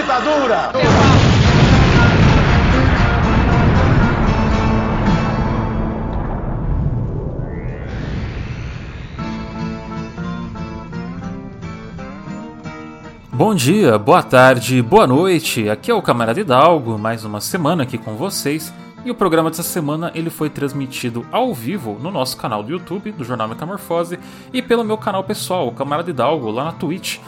ditadura! Bom dia, boa tarde, boa noite. Aqui é o Camarada Hidalgo, mais uma semana aqui com vocês. E o programa dessa semana ele foi transmitido ao vivo no nosso canal do YouTube, do Jornal Metamorfose, e pelo meu canal pessoal, o Camarada Hidalgo, lá na Twitch.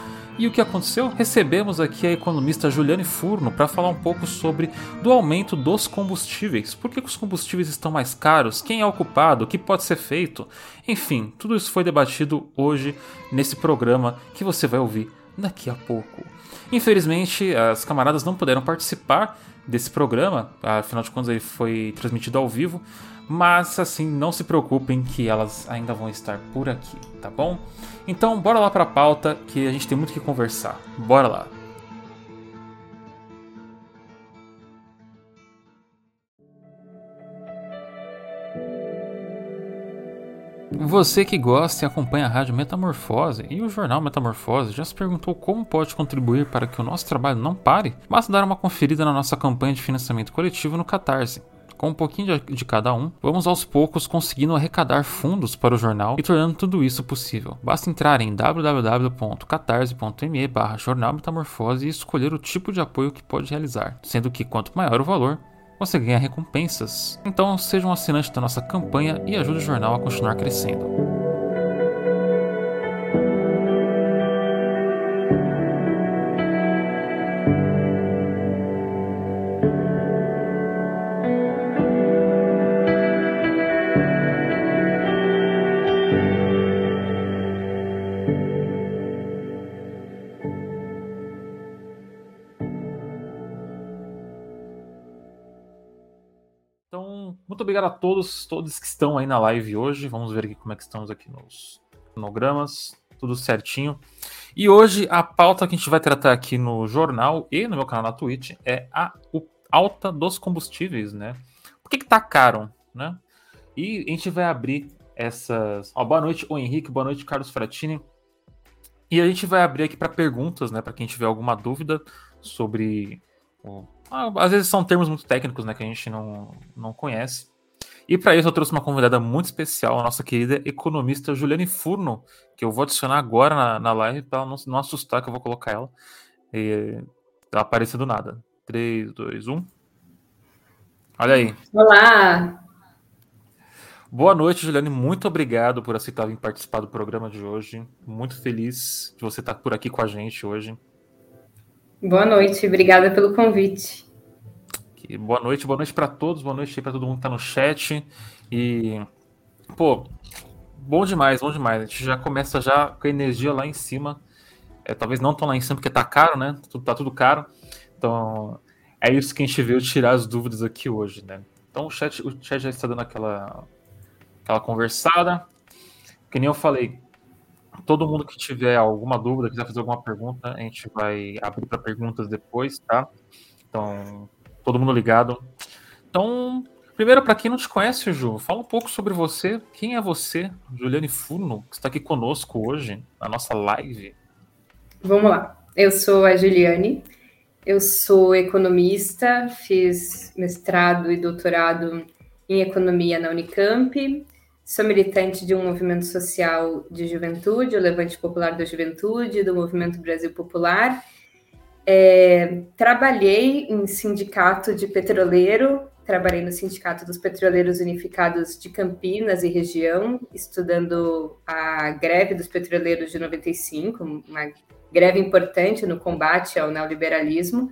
E o que aconteceu? Recebemos aqui a economista Juliane Furno para falar um pouco sobre do aumento dos combustíveis. Por que os combustíveis estão mais caros? Quem é o culpado? O que pode ser feito? Enfim, tudo isso foi debatido hoje nesse programa que você vai ouvir daqui a pouco. Infelizmente, as camaradas não puderam participar desse programa, afinal de contas ele foi transmitido ao vivo, mas assim, não se preocupem que elas ainda vão estar por aqui, tá bom? Então, bora lá para a pauta que a gente tem muito que conversar. Bora lá. Você que gosta e acompanha a Rádio Metamorfose e o jornal Metamorfose já se perguntou como pode contribuir para que o nosso trabalho não pare? Basta dar uma conferida na nossa campanha de financiamento coletivo no Catarse. Com um pouquinho de, de cada um, vamos aos poucos conseguindo arrecadar fundos para o jornal e tornando tudo isso possível. Basta entrar em www.catarse.me barra jornal metamorfose e escolher o tipo de apoio que pode realizar, sendo que quanto maior o valor, você ganha recompensas. Então seja um assinante da nossa campanha e ajude o jornal a continuar crescendo. Obrigado a todos, todos que estão aí na live hoje. Vamos ver aqui como é que estamos aqui nos cronogramas, tudo certinho. E hoje a pauta que a gente vai tratar aqui no jornal e no meu canal na Twitch é a alta dos combustíveis, né? Por que, que tá caro, né? E a gente vai abrir essas. Boa noite, o Henrique, boa noite, Carlos Fratini. E a gente vai abrir aqui para perguntas, né? Para quem tiver alguma dúvida sobre. Às vezes são termos muito técnicos, né? Que a gente não, não conhece. E para isso eu trouxe uma convidada muito especial, a nossa querida economista Juliane Furno, que eu vou adicionar agora na, na live para não, não assustar que eu vou colocar ela. E aparecendo do nada. 3, 2, 1. Olha aí. Olá! Boa noite, Juliane. Muito obrigado por aceitar vir participar do programa de hoje. Muito feliz de você estar por aqui com a gente hoje. Boa noite, obrigada pelo convite boa noite, boa noite para todos, boa noite para todo mundo que tá no chat. E, pô, bom demais, bom demais. A gente já começa já com a energia lá em cima. É, talvez não tão lá em cima porque tá caro, né? Tudo, tá tudo caro. Então, é isso que a gente veio tirar as dúvidas aqui hoje, né? Então, o chat, o chat já está dando aquela, aquela conversada. Que nem eu falei, todo mundo que tiver alguma dúvida, quiser fazer alguma pergunta, a gente vai abrir para perguntas depois, tá? Então, todo mundo ligado. Então, primeiro, para quem não te conhece, Ju, fala um pouco sobre você. Quem é você, Juliane Furno, que está aqui conosco hoje, na nossa live? Vamos lá. Eu sou a Juliane, eu sou economista, fiz mestrado e doutorado em economia na Unicamp, sou militante de um movimento social de juventude, o Levante Popular da Juventude, do Movimento Brasil Popular, é, trabalhei em sindicato de petroleiro, trabalhei no Sindicato dos Petroleiros Unificados de Campinas e região, estudando a greve dos petroleiros de 95, uma greve importante no combate ao neoliberalismo,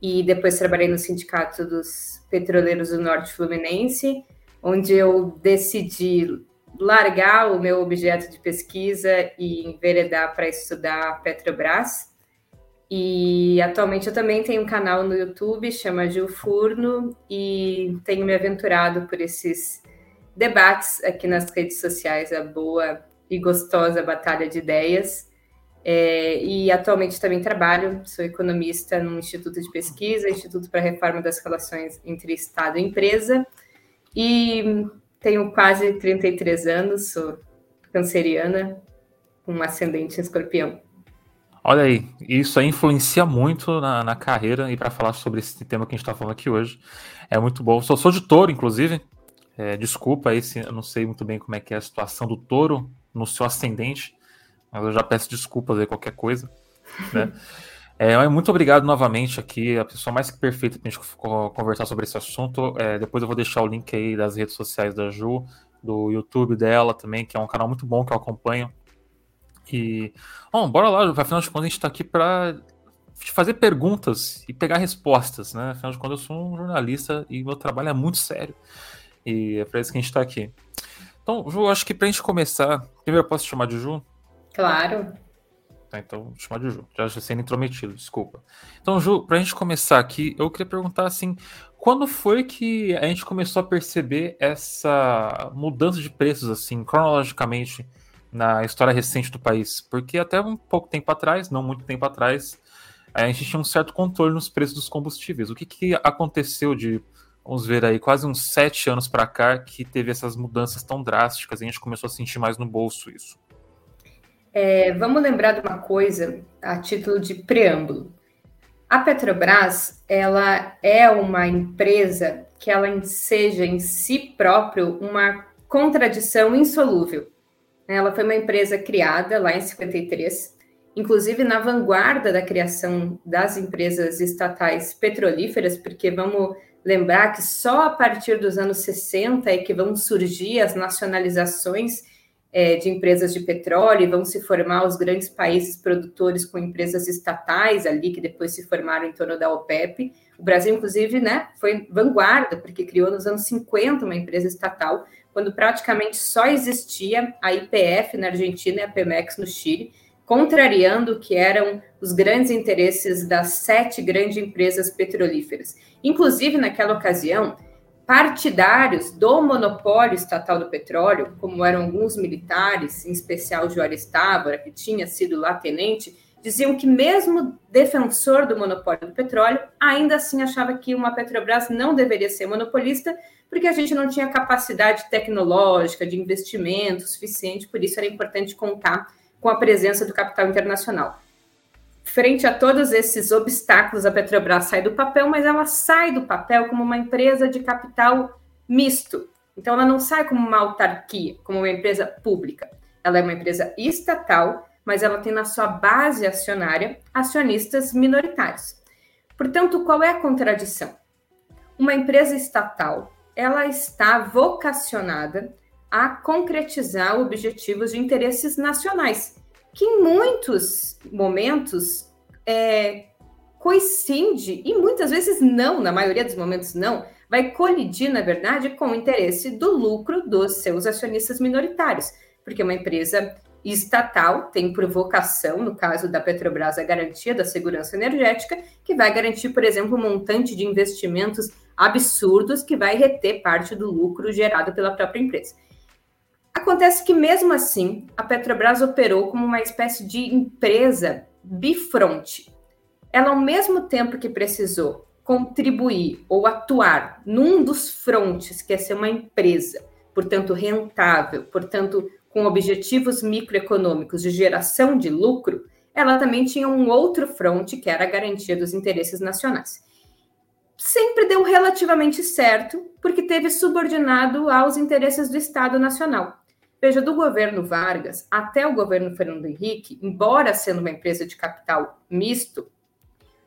e depois trabalhei no Sindicato dos Petroleiros do Norte Fluminense, onde eu decidi largar o meu objeto de pesquisa e enveredar para estudar Petrobras e atualmente eu também tenho um canal no YouTube, chama Gil Furno, e tenho me aventurado por esses debates aqui nas redes sociais, a boa e gostosa batalha de ideias. É, e atualmente também trabalho, sou economista no Instituto de Pesquisa, Instituto para a Reforma das Relações entre Estado e Empresa, e tenho quase 33 anos, sou canceriana, com um ascendente em escorpião. Olha aí, isso aí influencia muito na, na carreira e para falar sobre esse tema que a gente está falando aqui hoje. É muito bom. Sou, sou de touro, inclusive. É, desculpa aí se eu não sei muito bem como é que é a situação do touro no seu ascendente, mas eu já peço desculpas aí qualquer coisa. Né? é, muito obrigado novamente aqui, a pessoa mais que perfeita para a gente conversar sobre esse assunto. É, depois eu vou deixar o link aí das redes sociais da Ju, do YouTube dela também, que é um canal muito bom que eu acompanho. E, bom, bora lá, afinal de contas a gente está aqui para fazer perguntas e pegar respostas, né? Afinal de contas eu sou um jornalista e meu trabalho é muito sério. E é para isso que a gente está aqui. Então, Ju, acho que para a gente começar, primeiro eu posso te chamar de Ju? Claro. Tá, então, vou chamar de Ju. Já sendo intrometido, desculpa. Então, Ju, para a gente começar aqui, eu queria perguntar assim, quando foi que a gente começou a perceber essa mudança de preços, assim, cronologicamente, na história recente do país, porque até um pouco tempo atrás, não muito tempo atrás, a gente tinha um certo controle nos preços dos combustíveis. O que, que aconteceu de, vamos ver aí, quase uns sete anos para cá que teve essas mudanças tão drásticas e a gente começou a sentir mais no bolso isso? É, vamos lembrar de uma coisa a título de preâmbulo. A Petrobras, ela é uma empresa que ela seja em si próprio uma contradição insolúvel. Ela foi uma empresa criada lá em 53, inclusive na vanguarda da criação das empresas estatais petrolíferas, porque vamos lembrar que só a partir dos anos 60 é que vão surgir as nacionalizações é, de empresas de petróleo e vão se formar os grandes países produtores com empresas estatais ali, que depois se formaram em torno da OPEP. O Brasil, inclusive, né, foi vanguarda, porque criou nos anos 50 uma empresa estatal quando praticamente só existia a IPF na Argentina e a Pemex no Chile, contrariando o que eram os grandes interesses das sete grandes empresas petrolíferas. Inclusive, naquela ocasião, partidários do monopólio estatal do petróleo, como eram alguns militares, em especial Juarez Távora, que tinha sido lá tenente, diziam que mesmo defensor do monopólio do petróleo, ainda assim achava que uma Petrobras não deveria ser monopolista, porque a gente não tinha capacidade tecnológica de investimento suficiente, por isso era importante contar com a presença do capital internacional. Frente a todos esses obstáculos, a Petrobras sai do papel, mas ela sai do papel como uma empresa de capital misto. Então, ela não sai como uma autarquia, como uma empresa pública. Ela é uma empresa estatal mas ela tem na sua base acionária acionistas minoritários. Portanto, qual é a contradição? Uma empresa estatal, ela está vocacionada a concretizar objetivos de interesses nacionais, que em muitos momentos é, coincide, e muitas vezes não, na maioria dos momentos não, vai colidir, na verdade, com o interesse do lucro dos seus acionistas minoritários, porque uma empresa estatal tem por vocação, no caso da Petrobras, a garantia da segurança energética, que vai garantir, por exemplo, um montante de investimentos absurdos que vai reter parte do lucro gerado pela própria empresa. Acontece que, mesmo assim, a Petrobras operou como uma espécie de empresa bifronte. Ela, ao mesmo tempo que precisou contribuir ou atuar num dos frontes, que é ser uma empresa, portanto, rentável, portanto, com objetivos microeconômicos de geração de lucro, ela também tinha um outro fronte, que era a garantia dos interesses nacionais. Sempre deu relativamente certo, porque teve subordinado aos interesses do Estado Nacional. Veja, do governo Vargas até o governo Fernando Henrique, embora sendo uma empresa de capital misto,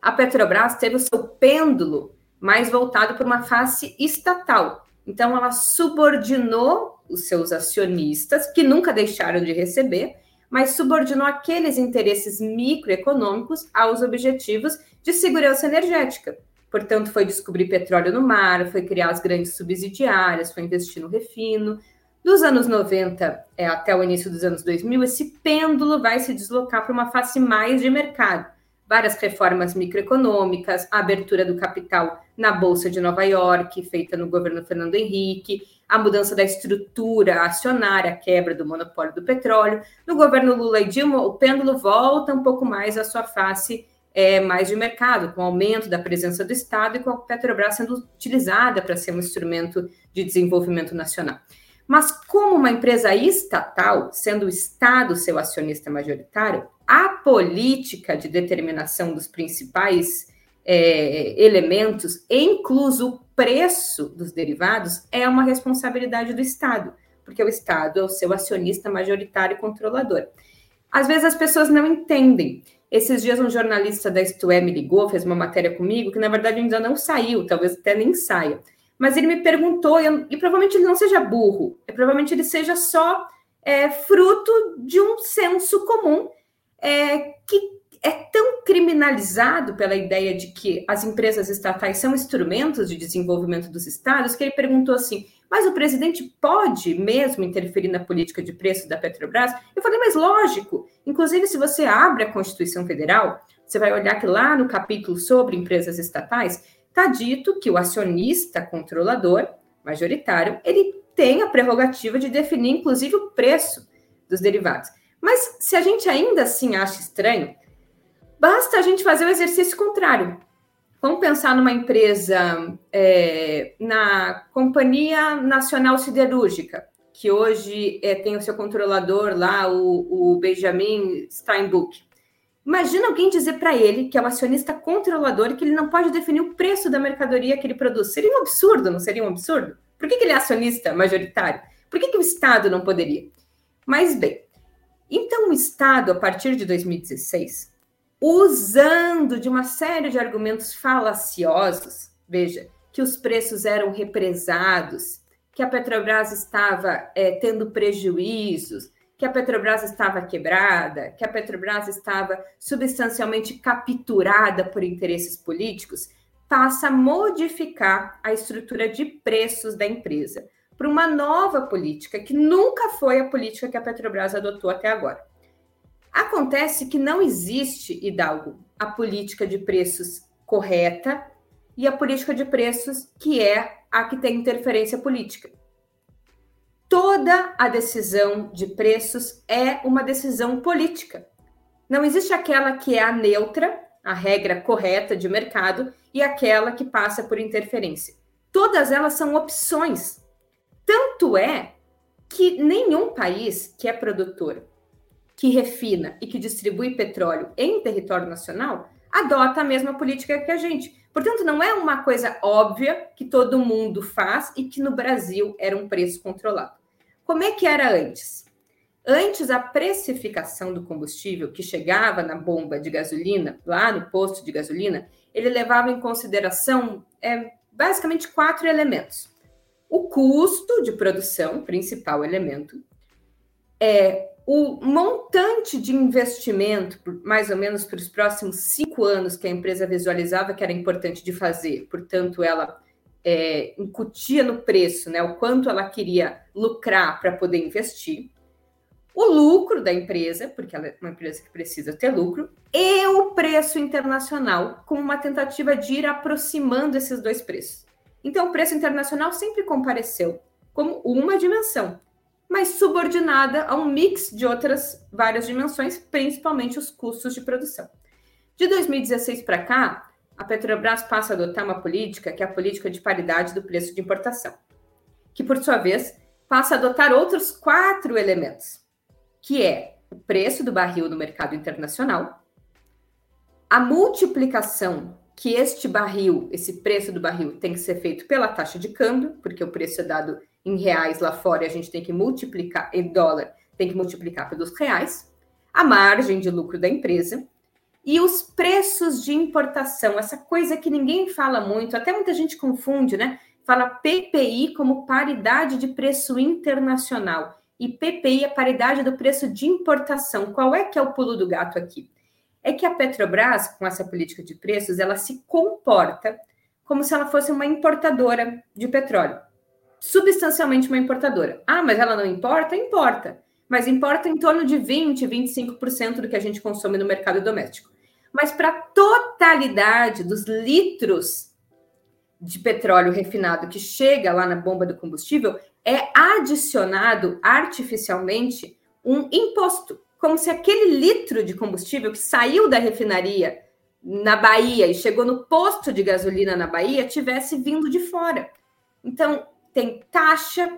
a Petrobras teve o seu pêndulo mais voltado para uma face estatal. Então, ela subordinou os seus acionistas, que nunca deixaram de receber, mas subordinou aqueles interesses microeconômicos aos objetivos de segurança energética. Portanto, foi descobrir petróleo no mar, foi criar as grandes subsidiárias, foi investir no refino. Dos anos 90 é, até o início dos anos 2000, esse pêndulo vai se deslocar para uma face mais de mercado. Várias reformas microeconômicas, a abertura do capital na Bolsa de Nova York, feita no governo Fernando Henrique, a mudança da estrutura acionária, a quebra do monopólio do petróleo. No governo Lula e Dilma, o pêndulo volta um pouco mais à sua face é, mais de mercado, com o aumento da presença do Estado e com a Petrobras sendo utilizada para ser um instrumento de desenvolvimento nacional. Mas como uma empresa estatal, sendo o Estado seu acionista majoritário, a política de determinação dos principais é, elementos, incluso o preço dos derivados, é uma responsabilidade do Estado, porque o Estado é o seu acionista majoritário e controlador. Às vezes as pessoas não entendem. Esses dias um jornalista da Isto é me ligou, fez uma matéria comigo, que na verdade ainda não saiu, talvez até nem saia. Mas ele me perguntou, e provavelmente ele não seja burro, provavelmente ele seja só é, fruto de um senso comum é, que é tão criminalizado pela ideia de que as empresas estatais são instrumentos de desenvolvimento dos estados, que ele perguntou assim: mas o presidente pode mesmo interferir na política de preço da Petrobras? Eu falei, mas lógico. Inclusive, se você abre a Constituição Federal, você vai olhar que lá no capítulo sobre empresas estatais, está dito que o acionista controlador majoritário, ele tem a prerrogativa de definir, inclusive, o preço dos derivados. Mas se a gente ainda assim acha estranho, basta a gente fazer o exercício contrário. Vamos pensar numa empresa, é, na Companhia Nacional Siderúrgica, que hoje é, tem o seu controlador lá, o, o Benjamin Steinbuch. Imagina alguém dizer para ele, que é o acionista controlador, que ele não pode definir o preço da mercadoria que ele produz. Seria um absurdo, não seria um absurdo? Por que, que ele é acionista majoritário? Por que, que o Estado não poderia? Mas bem, então o Estado, a partir de 2016, usando de uma série de argumentos falaciosos, veja, que os preços eram represados, que a Petrobras estava é, tendo prejuízos, que a Petrobras estava quebrada, que a Petrobras estava substancialmente capturada por interesses políticos, passa a modificar a estrutura de preços da empresa para uma nova política que nunca foi a política que a Petrobras adotou até agora. Acontece que não existe, Hidalgo, a política de preços correta e a política de preços que é a que tem interferência política. Toda a decisão de preços é uma decisão política. Não existe aquela que é a neutra, a regra correta de mercado, e aquela que passa por interferência. Todas elas são opções. Tanto é que nenhum país que é produtor que refina e que distribui petróleo em território nacional adota a mesma política que a gente. Portanto, não é uma coisa óbvia que todo mundo faz e que no Brasil era um preço controlado. Como é que era antes? Antes, a precificação do combustível que chegava na bomba de gasolina, lá no posto de gasolina, ele levava em consideração é, basicamente quatro elementos. O custo de produção, principal elemento, é o montante de investimento, mais ou menos para os próximos cinco anos, que a empresa visualizava que era importante de fazer, portanto, ela é, incutia no preço né, o quanto ela queria lucrar para poder investir, o lucro da empresa, porque ela é uma empresa que precisa ter lucro, e o preço internacional, como uma tentativa de ir aproximando esses dois preços. Então, o preço internacional sempre compareceu como uma dimensão mas subordinada a um mix de outras várias dimensões, principalmente os custos de produção. De 2016 para cá, a Petrobras passa a adotar uma política que é a política de paridade do preço de importação, que, por sua vez, passa a adotar outros quatro elementos, que é o preço do barril no mercado internacional, a multiplicação que este barril, esse preço do barril, tem que ser feito pela taxa de câmbio, porque o preço é dado em reais lá fora e a gente tem que multiplicar, em dólar, tem que multiplicar pelos reais, a margem de lucro da empresa e os preços de importação, essa coisa que ninguém fala muito, até muita gente confunde, né? Fala PPI como paridade de preço internacional e PPI a paridade do preço de importação. Qual é que é o pulo do gato aqui? É que a Petrobras, com essa política de preços, ela se comporta como se ela fosse uma importadora de petróleo substancialmente uma importadora. Ah, mas ela não importa? Importa. Mas importa em torno de 20, 25% do que a gente consome no mercado doméstico. Mas para a totalidade dos litros de petróleo refinado que chega lá na bomba do combustível, é adicionado artificialmente um imposto, como se aquele litro de combustível que saiu da refinaria na Bahia e chegou no posto de gasolina na Bahia tivesse vindo de fora. Então, tem taxa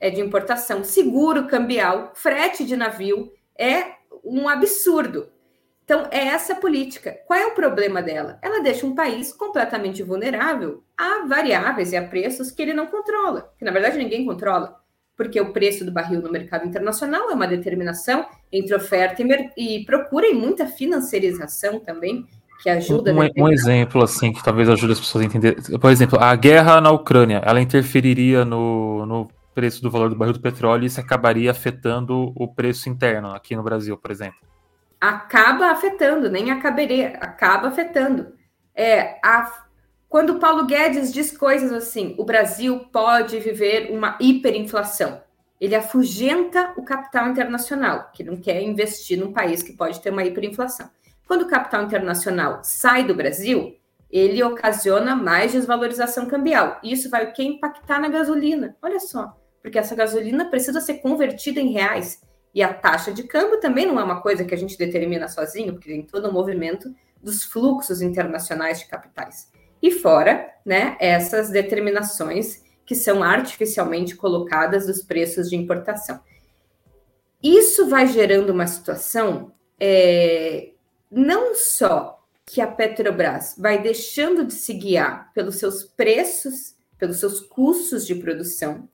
é, de importação, seguro cambial, frete de navio, é um absurdo. Então, é essa política. Qual é o problema dela? Ela deixa um país completamente vulnerável a variáveis e a preços que ele não controla, que na verdade ninguém controla, porque o preço do barril no mercado internacional é uma determinação entre oferta e, e procura e muita financiarização também, que ajuda. Um, um, exemplo assim que talvez ajude as pessoas a entender. Por exemplo, a guerra na Ucrânia, ela interferiria no, no preço do valor do barril do petróleo e isso acabaria afetando o preço interno aqui no Brasil, por exemplo acaba afetando, nem acabaria, acaba afetando. É, a, quando o Paulo Guedes diz coisas assim, o Brasil pode viver uma hiperinflação, ele afugenta o capital internacional, que não quer investir num país que pode ter uma hiperinflação. Quando o capital internacional sai do Brasil, ele ocasiona mais desvalorização cambial. Isso vai o que impactar na gasolina. Olha só, porque essa gasolina precisa ser convertida em reais. E a taxa de câmbio também não é uma coisa que a gente determina sozinho, porque tem todo o movimento dos fluxos internacionais de capitais. E fora, né, essas determinações que são artificialmente colocadas dos preços de importação. Isso vai gerando uma situação é, não só que a Petrobras vai deixando de se guiar pelos seus preços, pelos seus custos de produção,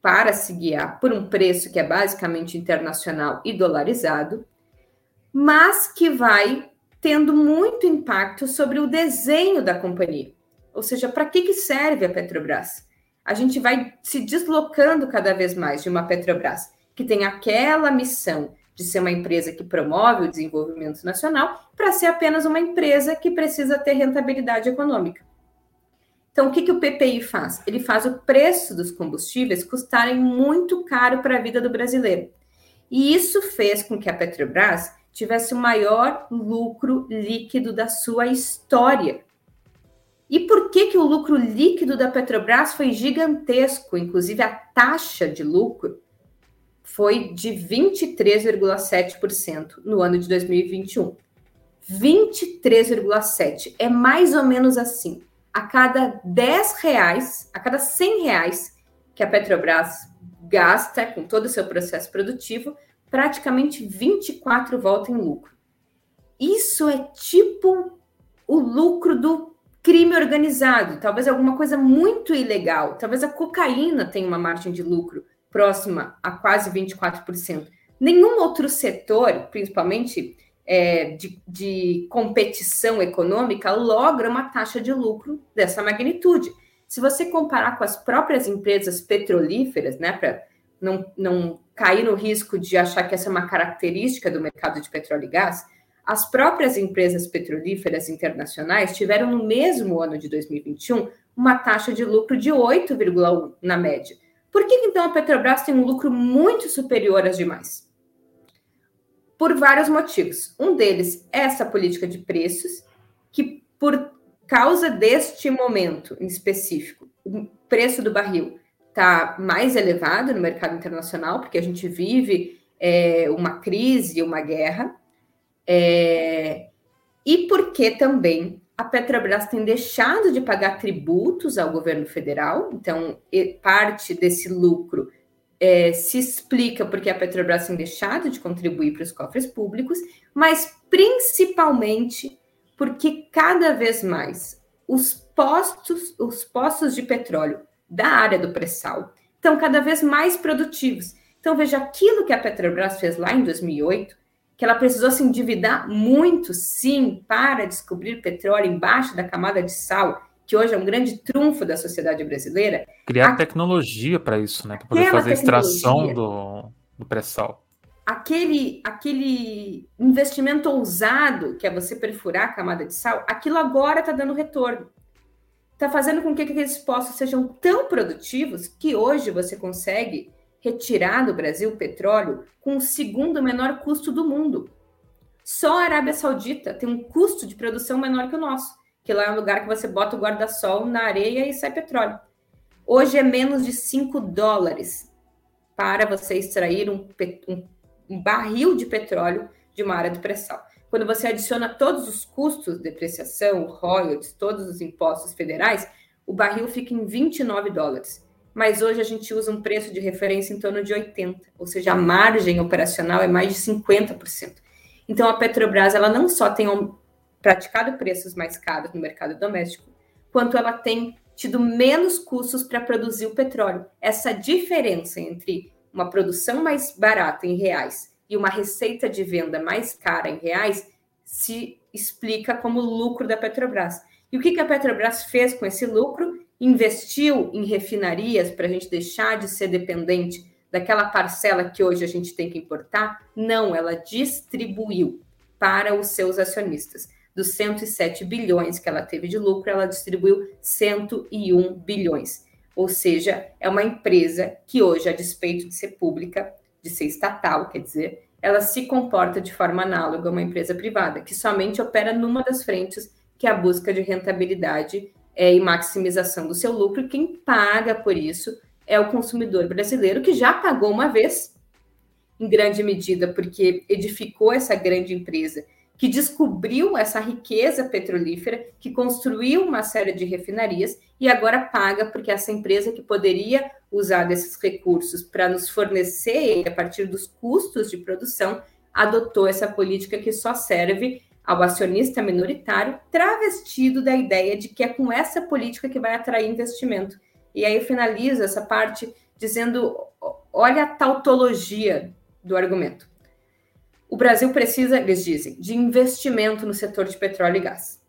para se guiar por um preço que é basicamente internacional e dolarizado, mas que vai tendo muito impacto sobre o desenho da companhia. Ou seja, para que, que serve a Petrobras? A gente vai se deslocando cada vez mais de uma Petrobras que tem aquela missão de ser uma empresa que promove o desenvolvimento nacional para ser apenas uma empresa que precisa ter rentabilidade econômica. Então, o que, que o PPI faz? Ele faz o preço dos combustíveis custarem muito caro para a vida do brasileiro. E isso fez com que a Petrobras tivesse o maior lucro líquido da sua história. E por que, que o lucro líquido da Petrobras foi gigantesco? Inclusive, a taxa de lucro foi de 23,7% no ano de 2021. 23,7% é mais ou menos assim. A cada 10 reais, a cada 100 reais que a Petrobras gasta com todo o seu processo produtivo, praticamente 24 voltam em lucro. Isso é tipo o lucro do crime organizado, talvez alguma coisa muito ilegal, talvez a cocaína tenha uma margem de lucro próxima a quase 24%. Nenhum outro setor, principalmente é, de, de competição econômica logra uma taxa de lucro dessa magnitude. Se você comparar com as próprias empresas petrolíferas, né, para não, não cair no risco de achar que essa é uma característica do mercado de petróleo e gás, as próprias empresas petrolíferas internacionais tiveram no mesmo ano de 2021 uma taxa de lucro de 8,1 na média. Por que então a Petrobras tem um lucro muito superior às demais? por vários motivos. Um deles é essa política de preços, que por causa deste momento em específico, o preço do barril está mais elevado no mercado internacional, porque a gente vive é, uma crise, uma guerra, é, e porque também a Petrobras tem deixado de pagar tributos ao governo federal, então parte desse lucro é, se explica porque a Petrobras tem deixado de contribuir para os cofres públicos, mas principalmente porque cada vez mais os postos, os postos de petróleo da área do pré-sal estão cada vez mais produtivos. Então veja aquilo que a Petrobras fez lá em 2008, que ela precisou se endividar muito, sim, para descobrir petróleo embaixo da camada de sal que hoje é um grande trunfo da sociedade brasileira. Criar a... tecnologia para isso, né? Para poder fazer a extração do, do pré-sal. Aquele, aquele investimento ousado, que é você perfurar a camada de sal, aquilo agora está dando retorno. Está fazendo com que aqueles poços sejam tão produtivos que hoje você consegue retirar do Brasil petróleo com o segundo menor custo do mundo. Só a Arábia Saudita tem um custo de produção menor que o nosso que lá é um lugar que você bota o guarda-sol na areia e sai petróleo. Hoje é menos de 5 dólares para você extrair um, um, um barril de petróleo de uma área de pré-sal. Quando você adiciona todos os custos, depreciação, royalties, todos os impostos federais, o barril fica em 29 dólares. Mas hoje a gente usa um preço de referência em torno de 80%, ou seja, a margem operacional é mais de 50%. Então, a Petrobras ela não só tem praticado preços mais caros no mercado doméstico, quanto ela tem tido menos custos para produzir o petróleo. Essa diferença entre uma produção mais barata em reais e uma receita de venda mais cara em reais se explica como lucro da Petrobras. E o que, a Petrobras fez com esse lucro? Investiu em refinarias para a gente deixar de ser dependente daquela parcela que hoje a gente tem que importar? Não, ela distribuiu para os seus acionistas. Dos 107 bilhões que ela teve de lucro, ela distribuiu 101 bilhões. Ou seja, é uma empresa que hoje, a despeito de ser pública, de ser estatal, quer dizer, ela se comporta de forma análoga a uma empresa privada, que somente opera numa das frentes, que é a busca de rentabilidade é, e maximização do seu lucro. Quem paga por isso é o consumidor brasileiro, que já pagou uma vez, em grande medida, porque edificou essa grande empresa que descobriu essa riqueza petrolífera, que construiu uma série de refinarias e agora paga porque essa empresa que poderia usar desses recursos para nos fornecer a partir dos custos de produção, adotou essa política que só serve ao acionista minoritário, travestido da ideia de que é com essa política que vai atrair investimento. E aí finaliza essa parte dizendo: olha a tautologia do argumento. O Brasil precisa, eles dizem, de investimento no setor de petróleo e gás.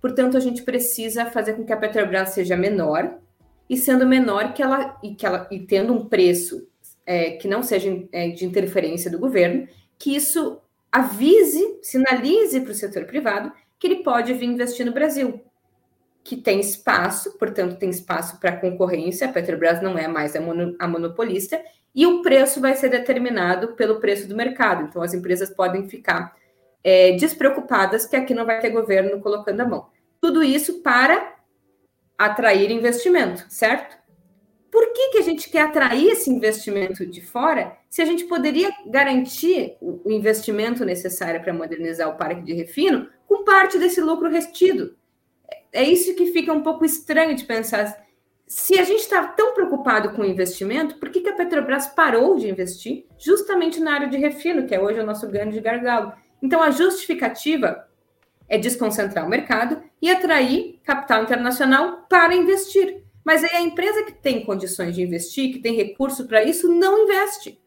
Portanto, a gente precisa fazer com que a Petrobras seja menor, e sendo menor que ela e, que ela, e tendo um preço é, que não seja é, de interferência do governo, que isso avise, sinalize para o setor privado que ele pode vir investir no Brasil, que tem espaço, portanto, tem espaço para concorrência. A Petrobras não é mais a, mono, a monopolista e o preço vai ser determinado pelo preço do mercado. Então, as empresas podem ficar é, despreocupadas que aqui não vai ter governo colocando a mão. Tudo isso para atrair investimento, certo? Por que, que a gente quer atrair esse investimento de fora se a gente poderia garantir o investimento necessário para modernizar o parque de refino com parte desse lucro restido? É isso que fica um pouco estranho de pensar se a gente está tão preocupado com o investimento, por que, que a Petrobras parou de investir justamente na área de refino, que é hoje o nosso grande gargalo? Então, a justificativa é desconcentrar o mercado e atrair capital internacional para investir. Mas aí a empresa que tem condições de investir, que tem recurso para isso, não investe,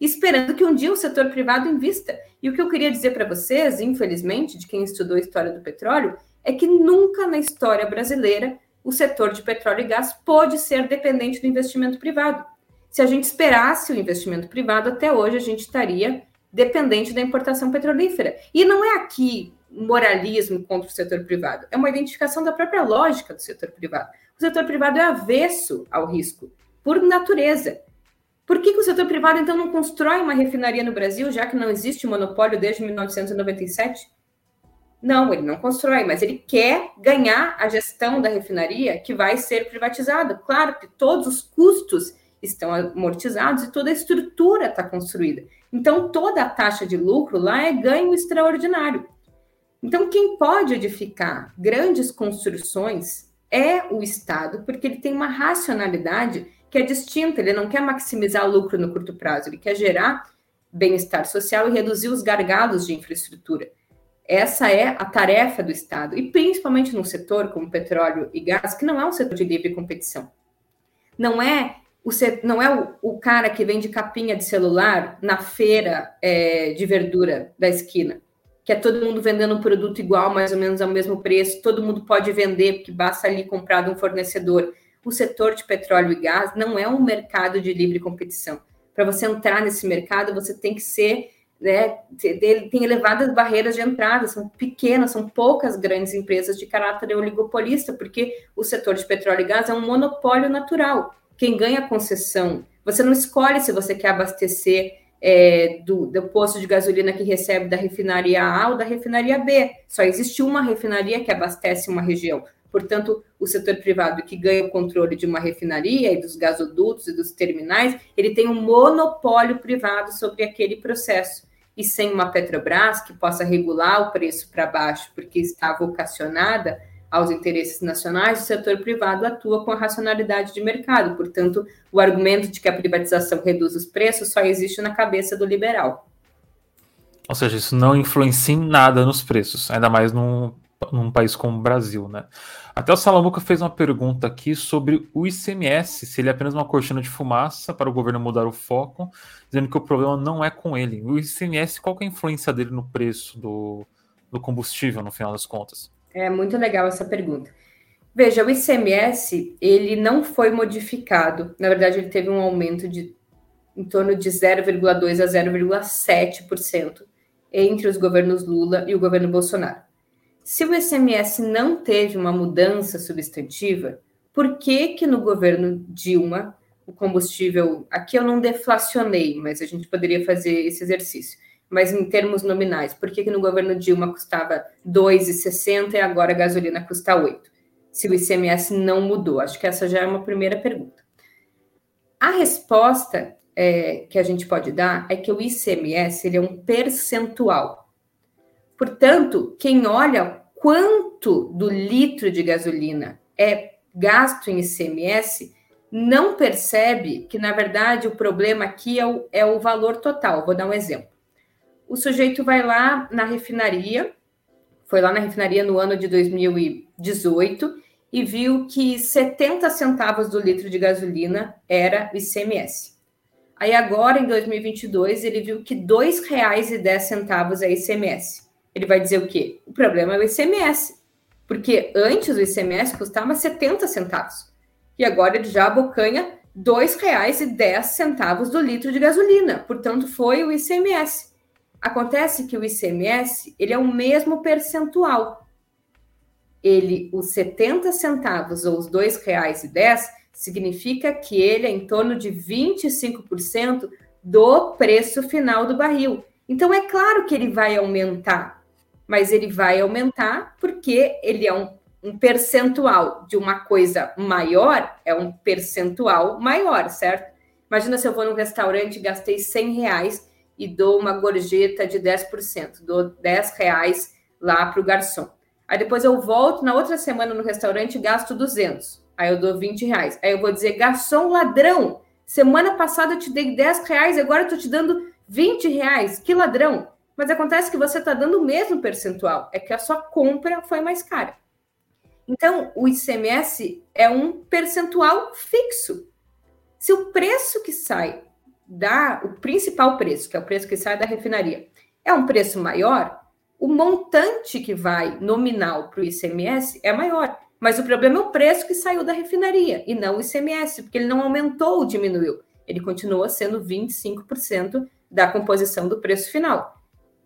esperando que um dia o setor privado invista. E o que eu queria dizer para vocês, infelizmente, de quem estudou a história do petróleo, é que nunca na história brasileira o setor de petróleo e gás pode ser dependente do investimento privado. Se a gente esperasse o investimento privado, até hoje a gente estaria dependente da importação petrolífera. E não é aqui moralismo contra o setor privado, é uma identificação da própria lógica do setor privado. O setor privado é avesso ao risco, por natureza. Por que, que o setor privado, então, não constrói uma refinaria no Brasil, já que não existe monopólio desde 1997? Não, ele não constrói, mas ele quer ganhar a gestão da refinaria que vai ser privatizada. Claro que todos os custos estão amortizados e toda a estrutura está construída. Então, toda a taxa de lucro lá é ganho extraordinário. Então, quem pode edificar grandes construções é o Estado, porque ele tem uma racionalidade que é distinta, ele não quer maximizar lucro no curto prazo, ele quer gerar bem-estar social e reduzir os gargalos de infraestrutura. Essa é a tarefa do Estado, e principalmente num setor como petróleo e gás, que não é um setor de livre competição. Não é o, não é o, o cara que vende capinha de celular na feira é, de verdura da esquina, que é todo mundo vendendo um produto igual, mais ou menos ao mesmo preço, todo mundo pode vender, porque basta ali comprar de um fornecedor. O setor de petróleo e gás não é um mercado de livre competição. Para você entrar nesse mercado, você tem que ser né, tem elevadas barreiras de entrada, são pequenas, são poucas grandes empresas de caráter oligopolista, porque o setor de petróleo e gás é um monopólio natural. Quem ganha concessão, você não escolhe se você quer abastecer é, do, do posto de gasolina que recebe da refinaria A ou da refinaria B. Só existe uma refinaria que abastece uma região. Portanto, o setor privado que ganha o controle de uma refinaria e dos gasodutos e dos terminais, ele tem um monopólio privado sobre aquele processo e sem uma Petrobras que possa regular o preço para baixo, porque está vocacionada aos interesses nacionais, o setor privado atua com a racionalidade de mercado. Portanto, o argumento de que a privatização reduz os preços só existe na cabeça do liberal. Ou seja, isso não influencia em nada nos preços, ainda mais num, num país como o Brasil, né? Até o Salamuca fez uma pergunta aqui sobre o ICMS, se ele é apenas uma cortina de fumaça para o governo mudar o foco, dizendo que o problema não é com ele. O ICMS, qual é a influência dele no preço do, do combustível, no final das contas? É muito legal essa pergunta. Veja, o ICMS, ele não foi modificado. Na verdade, ele teve um aumento de em torno de 0,2 a 0,7% entre os governos Lula e o governo Bolsonaro. Se o ICMS não teve uma mudança substantiva, por que que no governo Dilma o combustível, aqui eu não deflacionei, mas a gente poderia fazer esse exercício, mas em termos nominais, por que que no governo Dilma custava 2,60 e agora a gasolina custa 8? Se o ICMS não mudou, acho que essa já é uma primeira pergunta. A resposta é, que a gente pode dar é que o ICMS ele é um percentual. Portanto, quem olha quanto do litro de gasolina é gasto em ICMS não percebe que, na verdade, o problema aqui é o, é o valor total. Vou dar um exemplo. O sujeito vai lá na refinaria, foi lá na refinaria no ano de 2018 e viu que 70 centavos do litro de gasolina era o ICMS. Aí agora, em 2022, ele viu que R$ 2,10 é ICMS. Ele vai dizer o quê? O problema é o ICMS. Porque antes o ICMS custava 70 centavos. E agora ele já abocanha R$ 2,10 do litro de gasolina. Portanto, foi o ICMS. Acontece que o ICMS ele é o mesmo percentual. Ele, os 70 centavos ou os R$ 2,10 significa que ele é em torno de 25% do preço final do barril. Então, é claro que ele vai aumentar, mas ele vai aumentar porque ele é um, um percentual de uma coisa maior, é um percentual maior, certo? Imagina se eu vou num restaurante e gastei 100 reais e dou uma gorjeta de 10%, dou 10 reais lá para o garçom. Aí depois eu volto na outra semana no restaurante e gasto 200. Aí eu dou 20 reais. Aí eu vou dizer, garçom ladrão, semana passada eu te dei 10 reais, agora eu tô te dando 20 reais. Que ladrão! Mas acontece que você está dando o mesmo percentual, é que a sua compra foi mais cara. Então, o ICMS é um percentual fixo. Se o preço que sai da o principal preço, que é o preço que sai da refinaria, é um preço maior, o montante que vai nominal para o ICMS é maior. Mas o problema é o preço que saiu da refinaria e não o ICMS, porque ele não aumentou ou diminuiu. Ele continua sendo 25% da composição do preço final.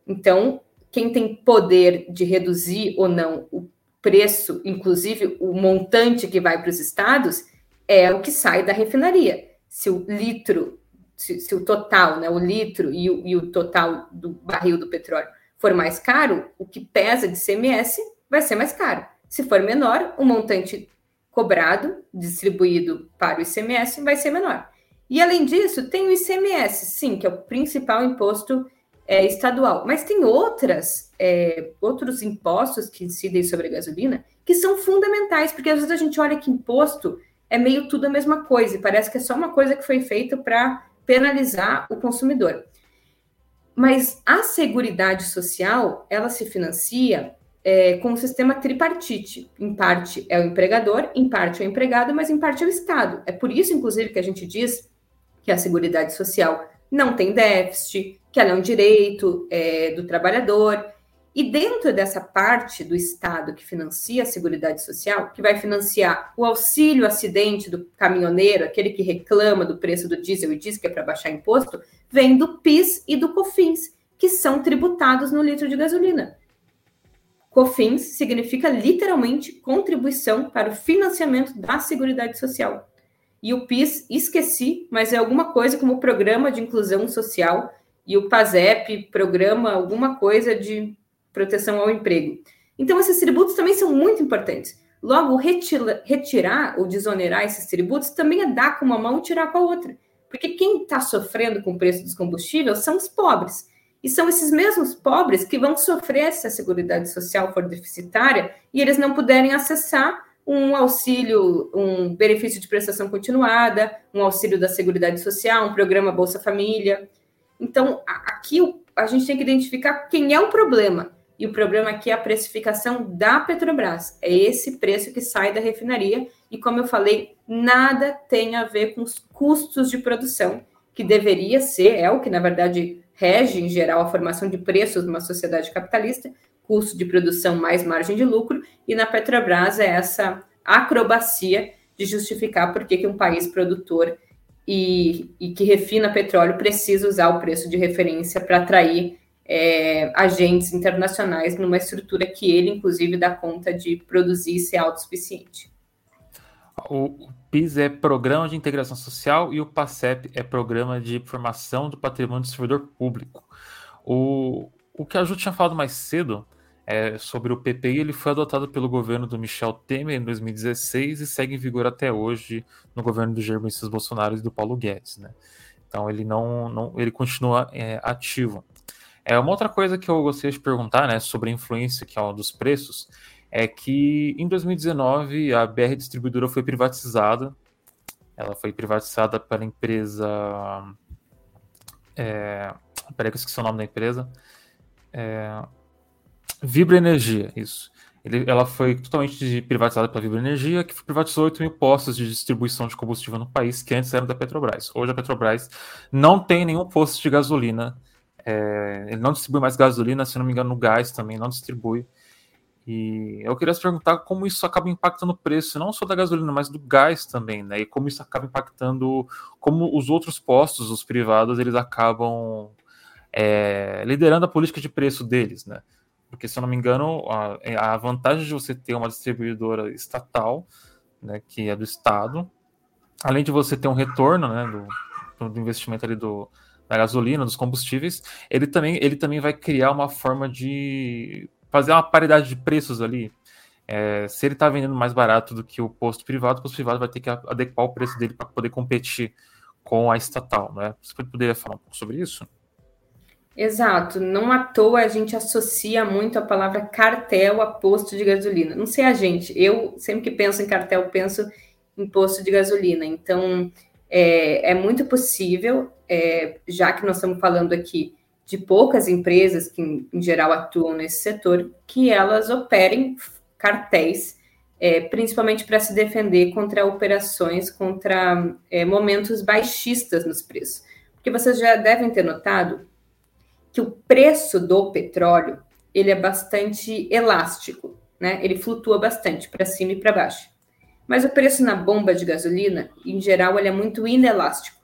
Então, quem tem poder de reduzir ou não o preço, inclusive o montante que vai para os estados, é o que sai da refinaria. Se o litro, se, se o total, né, o litro e o, e o total do barril do petróleo for mais caro, o que pesa de CMS vai ser mais caro. Se for menor, o montante cobrado, distribuído para o ICMS, vai ser menor. E além disso, tem o ICMS, sim, que é o principal imposto é, estadual. Mas tem outras, é, outros impostos que incidem sobre a gasolina que são fundamentais, porque às vezes a gente olha que imposto é meio tudo a mesma coisa, e parece que é só uma coisa que foi feita para penalizar o consumidor. Mas a Seguridade Social, ela se financia é, com o sistema tripartite. Em parte é o empregador, em parte é o empregado, mas em parte é o Estado. É por isso, inclusive, que a gente diz que a Seguridade Social não tem déficit, que ela é um direito é, do trabalhador. E dentro dessa parte do Estado que financia a Seguridade Social, que vai financiar o auxílio acidente do caminhoneiro, aquele que reclama do preço do diesel e diz que é para baixar imposto, vem do PIS e do COFINS, que são tributados no litro de gasolina. COFINS significa literalmente contribuição para o financiamento da Seguridade Social. E o PIS, esqueci, mas é alguma coisa como Programa de Inclusão Social, e o PASEP, Programa alguma coisa de proteção ao emprego. Então, esses tributos também são muito importantes. Logo, retira, retirar ou desonerar esses tributos também é dar com uma mão e tirar com a outra. Porque quem está sofrendo com o preço dos combustíveis são os pobres. E são esses mesmos pobres que vão sofrer se a Seguridade Social for deficitária e eles não puderem acessar um auxílio, um benefício de prestação continuada, um auxílio da Seguridade Social, um programa Bolsa Família. Então, aqui a gente tem que identificar quem é o problema. E o problema aqui é a precificação da Petrobras. É esse preço que sai da refinaria. E como eu falei, nada tem a ver com os custos de produção, que deveria ser, é o que na verdade rege em geral a formação de preços numa sociedade capitalista, custo de produção mais margem de lucro, e na Petrobras é essa acrobacia de justificar por que, um país produtor e, e, que refina petróleo precisa usar o preço de referência para atrair é, agentes internacionais numa estrutura que ele, inclusive, dá conta de produzir e ser autossuficiente. O PIS é Programa de Integração Social e o PASEP é Programa de Formação do Patrimônio do Servidor Público. O, o que a Ju tinha falado mais cedo é, sobre o PPI, ele foi adotado pelo governo do Michel Temer em 2016 e segue em vigor até hoje no governo do Jair Messias Bolsonaro e do Paulo Guedes, né? Então ele não, não ele continua é, ativo. É uma outra coisa que eu gostaria de perguntar, né, sobre a influência que é dos preços, é que em 2019 a BR Distribuidora foi privatizada. Ela foi privatizada pela empresa. É, peraí que eu esqueci o nome da empresa. É, Vibra Energia, isso. Ele, ela foi totalmente privatizada pela Vibra Energia, que privatizou 8 mil postos de distribuição de combustível no país, que antes eram da Petrobras. Hoje a Petrobras não tem nenhum posto de gasolina. É, ele não distribui mais gasolina, se não me engano, no gás também não distribui. E eu queria te perguntar como isso acaba impactando o preço, não só da gasolina, mas do gás também, né? E como isso acaba impactando, como os outros postos, os privados, eles acabam é, liderando a política de preço deles, né? Porque, se eu não me engano, a, a vantagem de você ter uma distribuidora estatal, né, que é do Estado, além de você ter um retorno né, do, do investimento ali do, da gasolina, dos combustíveis, ele também, ele também vai criar uma forma de fazer uma paridade de preços ali. É, se ele está vendendo mais barato do que o posto privado, o posto privado vai ter que adequar o preço dele para poder competir com a estatal. Né? Você poderia falar um pouco sobre isso? Exato, não à toa a gente associa muito a palavra cartel a posto de gasolina. Não sei a gente, eu sempre que penso em cartel, penso em posto de gasolina. Então, é, é muito possível, é, já que nós estamos falando aqui de poucas empresas que, em, em geral, atuam nesse setor, que elas operem cartéis, é, principalmente para se defender contra operações, contra é, momentos baixistas nos preços. Porque vocês já devem ter notado que o preço do petróleo ele é bastante elástico, né? Ele flutua bastante para cima e para baixo. Mas o preço na bomba de gasolina, em geral, ele é muito inelástico.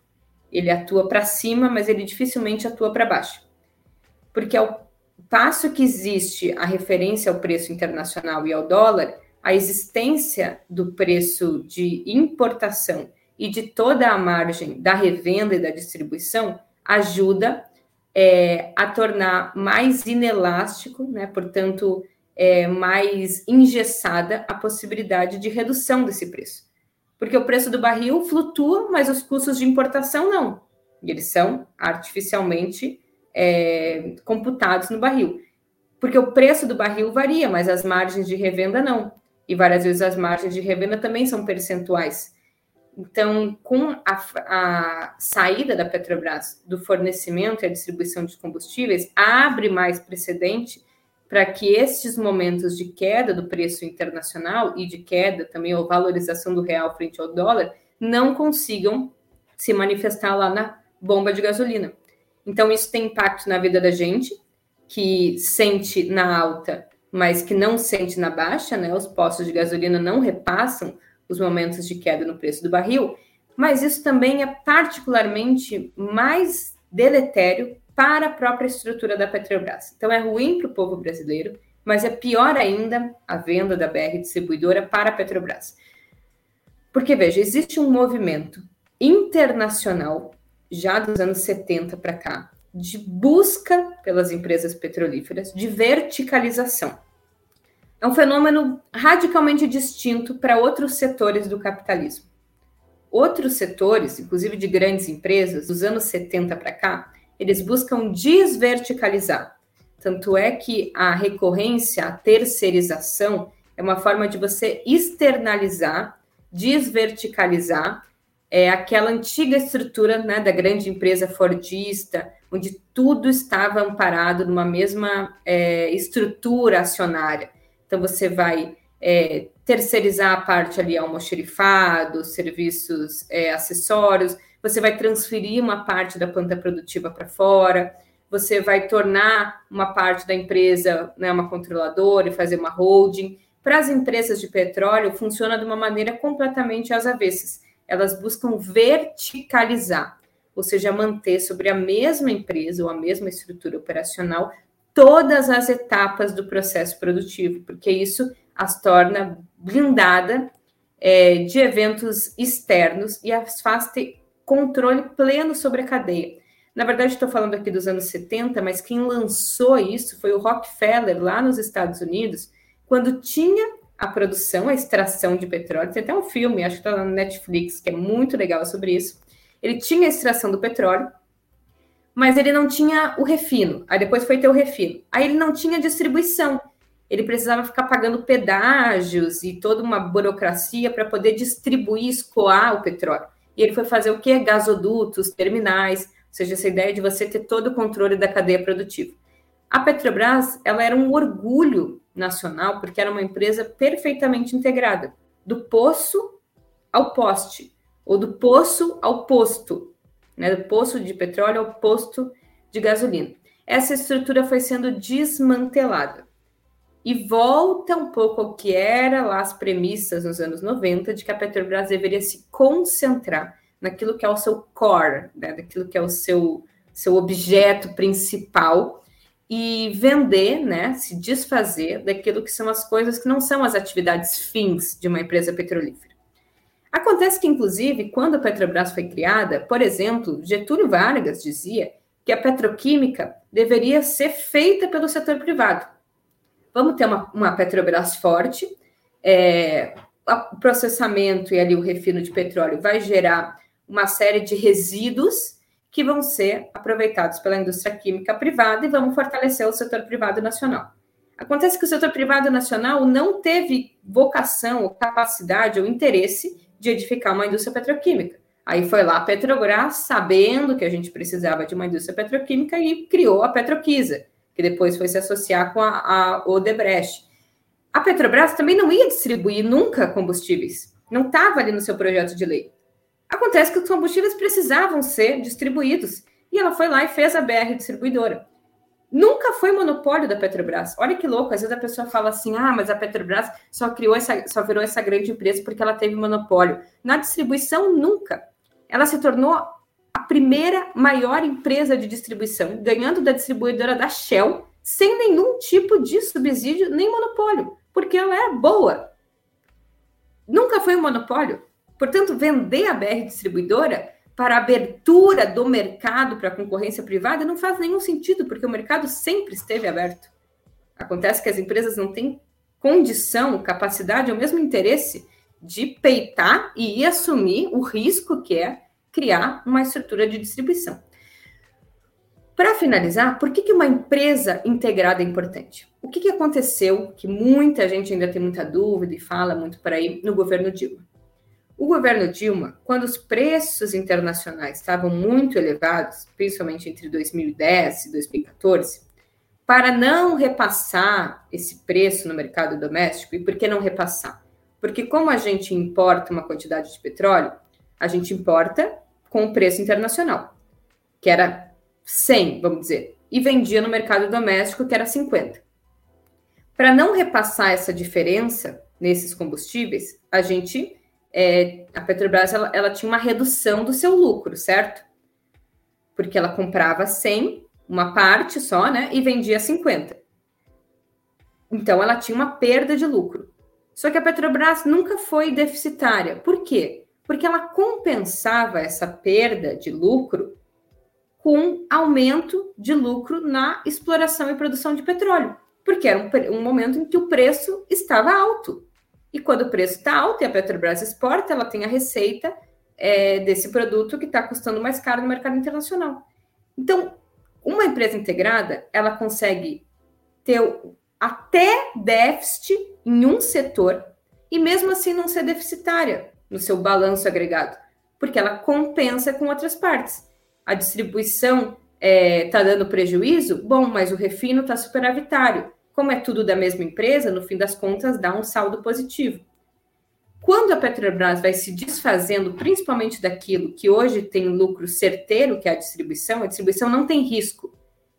Ele atua para cima, mas ele dificilmente atua para baixo. Porque ao passo que existe a referência ao preço internacional e ao dólar, a existência do preço de importação e de toda a margem da revenda e da distribuição ajuda é, a tornar mais inelástico, né, portanto, é, mais engessada a possibilidade de redução desse preço. Porque o preço do barril flutua, mas os custos de importação não. E eles são artificialmente é, computados no barril. Porque o preço do barril varia, mas as margens de revenda não. E várias vezes as margens de revenda também são percentuais. Então, com a, a, saída da Petrobras do fornecimento e a distribuição de combustíveis, abre mais precedente para que estes momentos de queda do preço internacional e de queda também ou valorização do real frente ao dólar não consigam se manifestar lá na bomba de gasolina. Então, isso tem impacto na vida da gente, que sente na alta, mas que não sente na baixa, né? Os postos de gasolina não repassam os momentos de queda no preço do barril, mas isso também é particularmente mais deletério para a própria estrutura da Petrobras. Então é ruim para o povo brasileiro, mas é pior ainda a venda da BR distribuidora para a Petrobras. Porque veja, existe um movimento internacional já dos anos 70 para cá de busca pelas empresas petrolíferas de verticalização. É um fenômeno radicalmente distinto para outros setores do capitalismo. Outros setores, inclusive de grandes empresas, dos anos 70 para cá, eles buscam desverticalizar. Tanto é que a recorrência, a terceirização, é uma forma de você externalizar, desverticalizar é, aquela antiga estrutura né, da grande empresa fordista, onde tudo estava amparado numa mesma é, estrutura acionária. Então, você vai é, terceirizar a parte ali almoxerifado, serviços é, acessórios, você vai transferir uma parte da planta produtiva para fora, você vai tornar uma parte da empresa né, uma controladora e fazer uma holding. Para as empresas de petróleo, funciona de uma maneira completamente às avessas. Elas buscam verticalizar, ou seja, manter sobre a mesma empresa ou a mesma estrutura operacional todas as etapas do processo produtivo, porque isso as torna blindada é, de eventos externos e as faz ter controle pleno sobre a cadeia. Na verdade, estou falando aqui dos anos 70, mas quem lançou isso foi o Rockefeller, lá nos Estados Unidos, quando tinha a produção, a extração de petróleo. Tem até um filme, acho que está na Netflix, que é muito legal sobre isso. Ele tinha a extração do petróleo, mas ele não tinha o refino. Aí depois foi ter o refino. Aí ele não tinha distribuição ele precisava ficar pagando pedágios e toda uma burocracia para poder distribuir, escoar o petróleo. E ele foi fazer o quê? Gasodutos, terminais, ou seja, essa ideia de você ter todo o controle da cadeia produtiva. A Petrobras, ela era um orgulho nacional, porque era uma empresa perfeitamente integrada, do poço ao poste, ou do poço ao posto, né? do poço de petróleo ao posto de gasolina. Essa estrutura foi sendo desmantelada e volta um pouco ao que era lá as premissas nos anos 90 de que a Petrobras deveria se concentrar naquilo que é o seu core, né, daquilo que é o seu, seu objeto principal e vender, né, se desfazer daquilo que são as coisas que não são as atividades fins de uma empresa petrolífera. Acontece que, inclusive, quando a Petrobras foi criada, por exemplo, Getúlio Vargas dizia que a petroquímica deveria ser feita pelo setor privado, vamos ter uma, uma Petrobras forte, é, o processamento e ali o refino de petróleo vai gerar uma série de resíduos que vão ser aproveitados pela indústria química privada e vamos fortalecer o setor privado nacional. Acontece que o setor privado nacional não teve vocação, ou capacidade ou interesse de edificar uma indústria petroquímica. Aí foi lá a Petrobras, sabendo que a gente precisava de uma indústria petroquímica, e criou a Petroquisa, que depois foi se associar com a, a Odebrecht. A Petrobras também não ia distribuir nunca combustíveis, não estava ali no seu projeto de lei. Acontece que os combustíveis precisavam ser distribuídos e ela foi lá e fez a BR distribuidora. Nunca foi monopólio da Petrobras. Olha que louco, às vezes a pessoa fala assim: "Ah, mas a Petrobras só criou essa só virou essa grande empresa porque ela teve monopólio". Na distribuição nunca. Ela se tornou primeira maior empresa de distribuição, ganhando da distribuidora da Shell, sem nenhum tipo de subsídio nem monopólio, porque ela é boa. Nunca foi um monopólio. Portanto, vender a BR distribuidora para abertura do mercado para concorrência privada não faz nenhum sentido, porque o mercado sempre esteve aberto. Acontece que as empresas não têm condição, capacidade ou mesmo interesse de peitar e assumir o risco que é criar uma estrutura de distribuição. Para finalizar, por que, que uma empresa integrada é importante? O que, que aconteceu que muita gente ainda tem muita dúvida e fala muito por aí no governo Dilma? O governo Dilma, quando os preços internacionais estavam muito elevados, principalmente entre 2010 e 2014, para não repassar esse preço no mercado doméstico, e por que não repassar? Porque como a gente importa uma quantidade de petróleo, a gente importa com o preço internacional, que era 100, vamos dizer, e vendia no mercado doméstico, que era 50. Para não repassar essa diferença nesses combustíveis, a gente, é, a Petrobras, ela, ela tinha uma redução do seu lucro, certo? Porque ela comprava 100, uma parte só, né, e vendia 50. Então, ela tinha uma perda de lucro. Só que a Petrobras nunca foi deficitária. Por quê? Porque ela compensava essa perda de lucro com aumento de lucro na exploração e produção de petróleo, porque era um, um momento em que o preço estava alto. E quando o preço está alto e a Petrobras exporta, ela tem a receita é, desse produto que está custando mais caro no mercado internacional. Então, uma empresa integrada, ela consegue ter até déficit em um setor e mesmo assim não ser deficitária no seu balanço agregado, porque ela compensa com outras partes. A distribuição está é, tá dando prejuízo? Bom, mas o refino está superavitário. Como é tudo da mesma empresa, no fim das contas dá um saldo positivo. Quando a Petrobras vai se desfazendo, principalmente daquilo que hoje tem lucro certeiro, que é a distribuição, a distribuição não tem risco.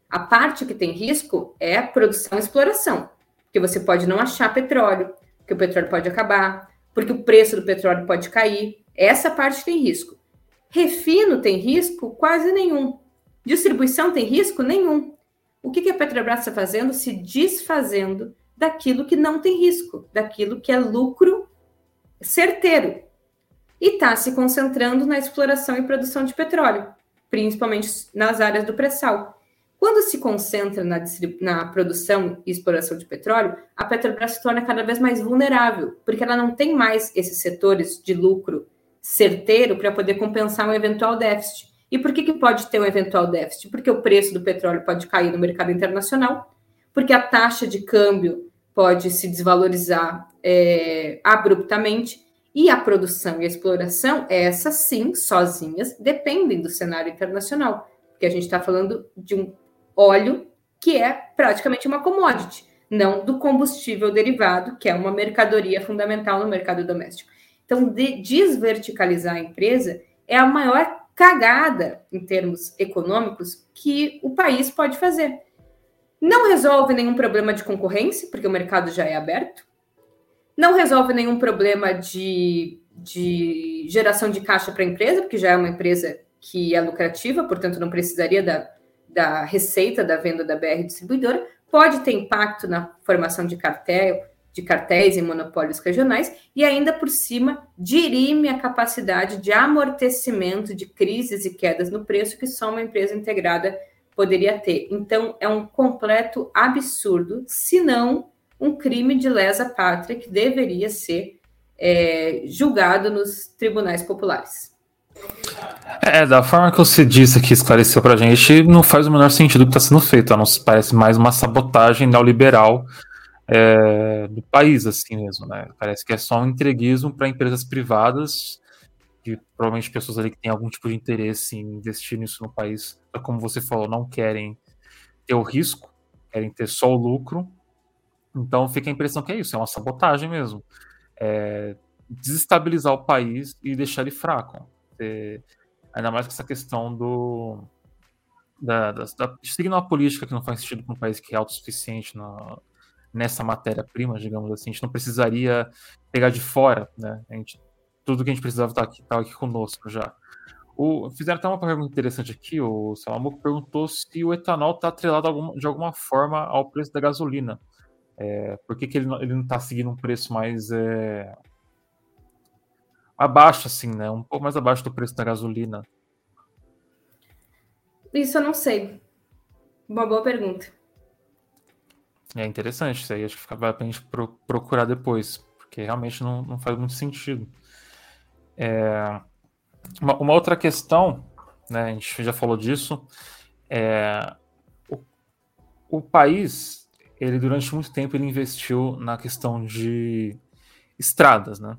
A parte que tem risco é a produção e exploração, porque você pode não achar petróleo, porque o petróleo pode acabar, porque o preço do petróleo pode cair. Essa parte tem risco. Refino tem risco? Quase nenhum. Distribuição tem risco? Nenhum. O que, a Petrobras está fazendo? Se desfazendo daquilo que não tem risco, daquilo que é lucro certeiro. E está se concentrando na exploração e produção de petróleo, principalmente nas áreas do pré-sal. Quando se concentra na, na, produção e exploração de petróleo, a Petrobras se torna cada vez mais vulnerável, porque ela não tem mais esses setores de lucro certeiro para poder compensar um eventual déficit. E por que, que pode ter um eventual déficit? Porque o preço do petróleo pode cair no mercado internacional, porque a taxa de câmbio pode se desvalorizar é, abruptamente, e a produção e a exploração, essas sim, sozinhas, dependem do cenário internacional, porque a gente está falando de um óleo, que é praticamente uma commodity, não do combustível derivado, que é uma mercadoria fundamental no mercado doméstico. Então, de desverticalizar a empresa é a maior cagada em termos econômicos que o país pode fazer. Não resolve nenhum problema de concorrência, porque o mercado já é aberto. Não resolve nenhum problema de, de geração de caixa para a empresa, porque já é uma empresa que é lucrativa, portanto, não precisaria da, da receita da venda da BR distribuidora, pode ter impacto na formação de cartel, de cartéis e monopólios regionais, e ainda por cima dirime a capacidade de amortecimento de crises e quedas no preço que só uma empresa integrada poderia ter. Então, é um completo absurdo, se não um crime de lesa pátria que deveria ser é, julgado nos tribunais populares. É, da forma que você disse aqui, esclareceu pra gente, não faz o menor sentido o que está sendo feito. Não parece mais uma sabotagem neoliberal é, do país, assim mesmo, né? Parece que é só um entreguismo para empresas privadas, que provavelmente pessoas ali que têm algum tipo de interesse em investir nisso no país, como você falou, não querem ter o risco, querem ter só o lucro. Então fica a impressão que é isso, é uma sabotagem mesmo. É desestabilizar o país e deixar ele fraco. É, Ainda mais com essa questão do. Da, da, da, política que não faz sentido para um país que é autossuficiente na, nessa matéria-prima, digamos assim. A gente não precisaria pegar de fora, né? A gente, tudo que a gente precisava estar tá aqui, tá aqui conosco já. O, fizeram até uma pergunta interessante aqui, o Salamuco perguntou se o etanol está atrelado alguma, de alguma forma ao preço da gasolina. É, por que, que ele, ele não está seguindo um preço mais é, abaixo, assim, né? Um pouco mais abaixo do preço da gasolina. Isso eu não sei. Uma boa pergunta. É interessante isso aí. Acho que fica pra gente procurar depois, porque realmente não, não faz muito sentido. É... Uma, uma, outra questão, né? A gente já falou disso. É... O, o país, ele durante muito tempo ele investiu na questão de estradas, né?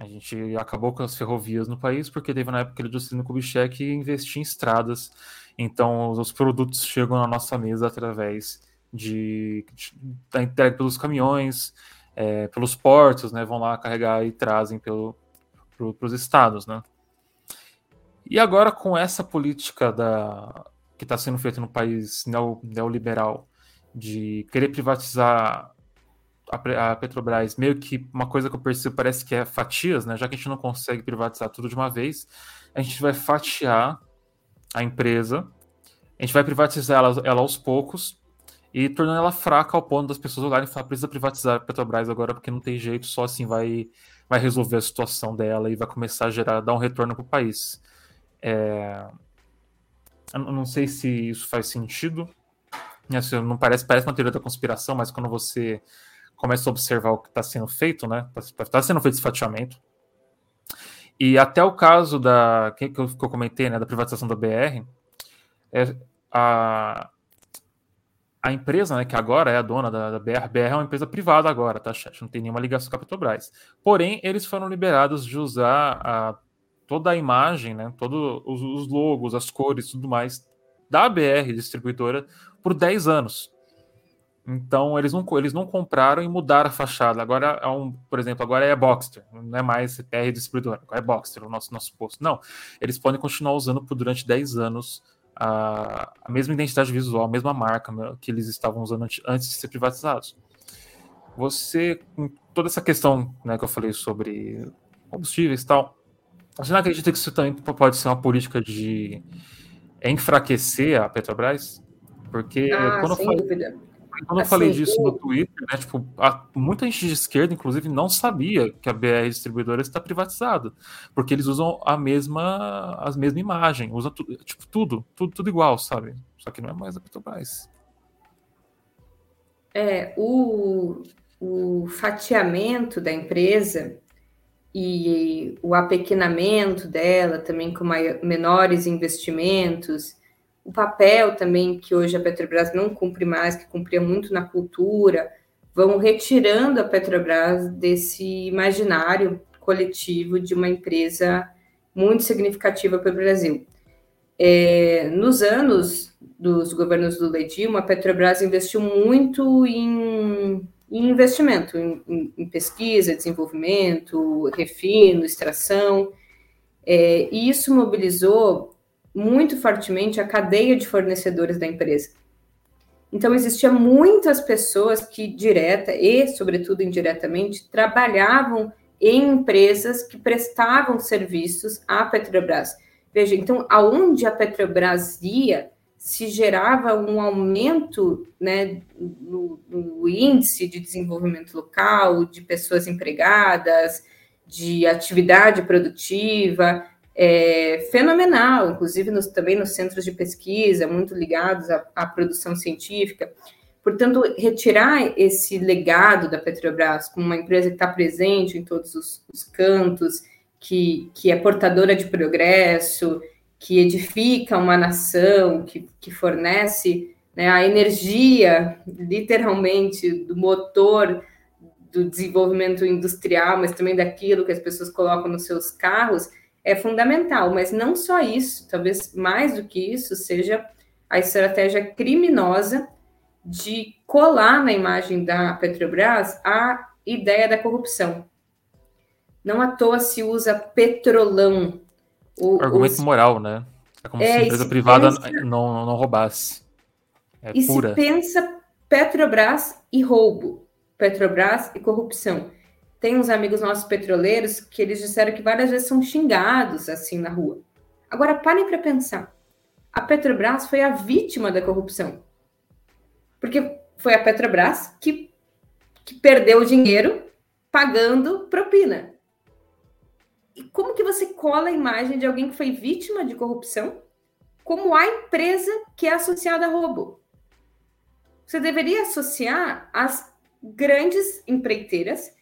A gente acabou com as ferrovias no país porque teve na época ele Juscelino Kubitschek investir em estradas. Então os produtos chegam na nossa mesa através de, de da entrega pelos caminhões, é, pelos portos, né? Vão lá carregar e trazem pelo, pro, estados, né? E agora com essa política da que está sendo feita no país neoliberal de querer privatizar a, Petrobras, meio que uma coisa que eu percebo parece que é fatias, né? Já que a gente não consegue privatizar tudo de uma vez, a gente vai fatiar a empresa, a gente vai privatizar ela, ela aos poucos e tornando ela fraca ao ponto das pessoas olharem e falar, precisa privatizar a Petrobras agora porque não tem jeito, só assim vai, vai resolver a situação dela e vai começar a gerar, dar um retorno para o país. É... Eu não sei se isso faz sentido. Assim, não parece, parece uma teoria da conspiração, mas quando você começa a observar o que está sendo feito, né? Está tá sendo feito esse fatiamento. E até o caso da que, eu, que eu comentei, né, da privatização da BR, é, a, a empresa, né, que agora é a dona da, da BR, BR é uma empresa privada agora, tá? Não tem nenhuma ligação com a Petrobras. Porém, eles foram liberados de usar a, toda a imagem, né, todos os, os logos, as cores tudo mais da BR distribuidora por 10 anos. Então eles não, eles não compraram e mudaram a fachada. Agora é um, por exemplo, agora é Boxster, não é mais BR distribuidora, agora é Boxster, o nosso, nosso posto. Não, eles podem continuar usando por durante 10 anos a, a mesma identidade visual, a mesma marca que eles estavam usando antes de ser privatizados. Você, com toda essa questão né, que eu falei sobre combustíveis e tal, você não acredita que isso também pode ser uma política de enfraquecer a Petrobras? Porque ah, quando, eu falei, quando eu assim, falei disso no Twitter, né, tipo, a, muita gente de esquerda, inclusive, não sabia que a BR Distribuidora está privatizada, porque eles usam a mesma, as mesma imagem, usam tu, tipo, tudo, tudo, tudo igual, sabe? Só que não é mais a Petrobras. É, o, o fatiamento da empresa e o apequenamento dela, também com maior, menores investimentos, o papel também que hoje a Petrobras não cumpre mais, que cumpria muito na cultura, vão retirando a Petrobras desse imaginário coletivo de uma empresa muito significativa para o Brasil. É, nos anos dos governos do Dilma, a Petrobras investiu muito em em investimento, em, em, em pesquisa, desenvolvimento, refino, extração. É, e isso mobilizou muito fortemente a cadeia de fornecedores da empresa. Então, existiam muitas pessoas que, direta e, sobretudo, indiretamente, trabalhavam em empresas que prestavam serviços à Petrobras. Veja, então, aonde a Petrobras ia, se gerava um aumento né, no, no, índice de desenvolvimento local, de pessoas empregadas, de atividade produtiva, é, fenomenal, inclusive nos, também nos centros de pesquisa, muito ligados à, à produção científica. Portanto, retirar esse legado da Petrobras como uma empresa que está presente em todos os, os cantos, que, que é portadora de progresso, que edifica uma nação, que, que fornece né, a energia, literalmente, do motor do desenvolvimento industrial, mas também daquilo que as pessoas colocam nos seus carros, é fundamental. Mas não só isso, talvez mais do que isso, seja a estratégia criminosa de colar na imagem da Petrobras a ideia da corrupção. Não à toa se usa petrolão o, Argumento os... moral, né? É como é, se a empresa privada pensa... não, não roubasse. É e pura. se pensa Petrobras e roubo, Petrobras e corrupção. Tem uns amigos nossos petroleiros que eles disseram que várias vezes são xingados assim na rua. Agora parem para pensar. A Petrobras foi a vítima da corrupção. Porque foi a Petrobras que, que perdeu o dinheiro pagando propina. E como que você cola a imagem de alguém que foi vítima de corrupção como a empresa que é associada a roubo? Você deveria associar as grandes empreiteiras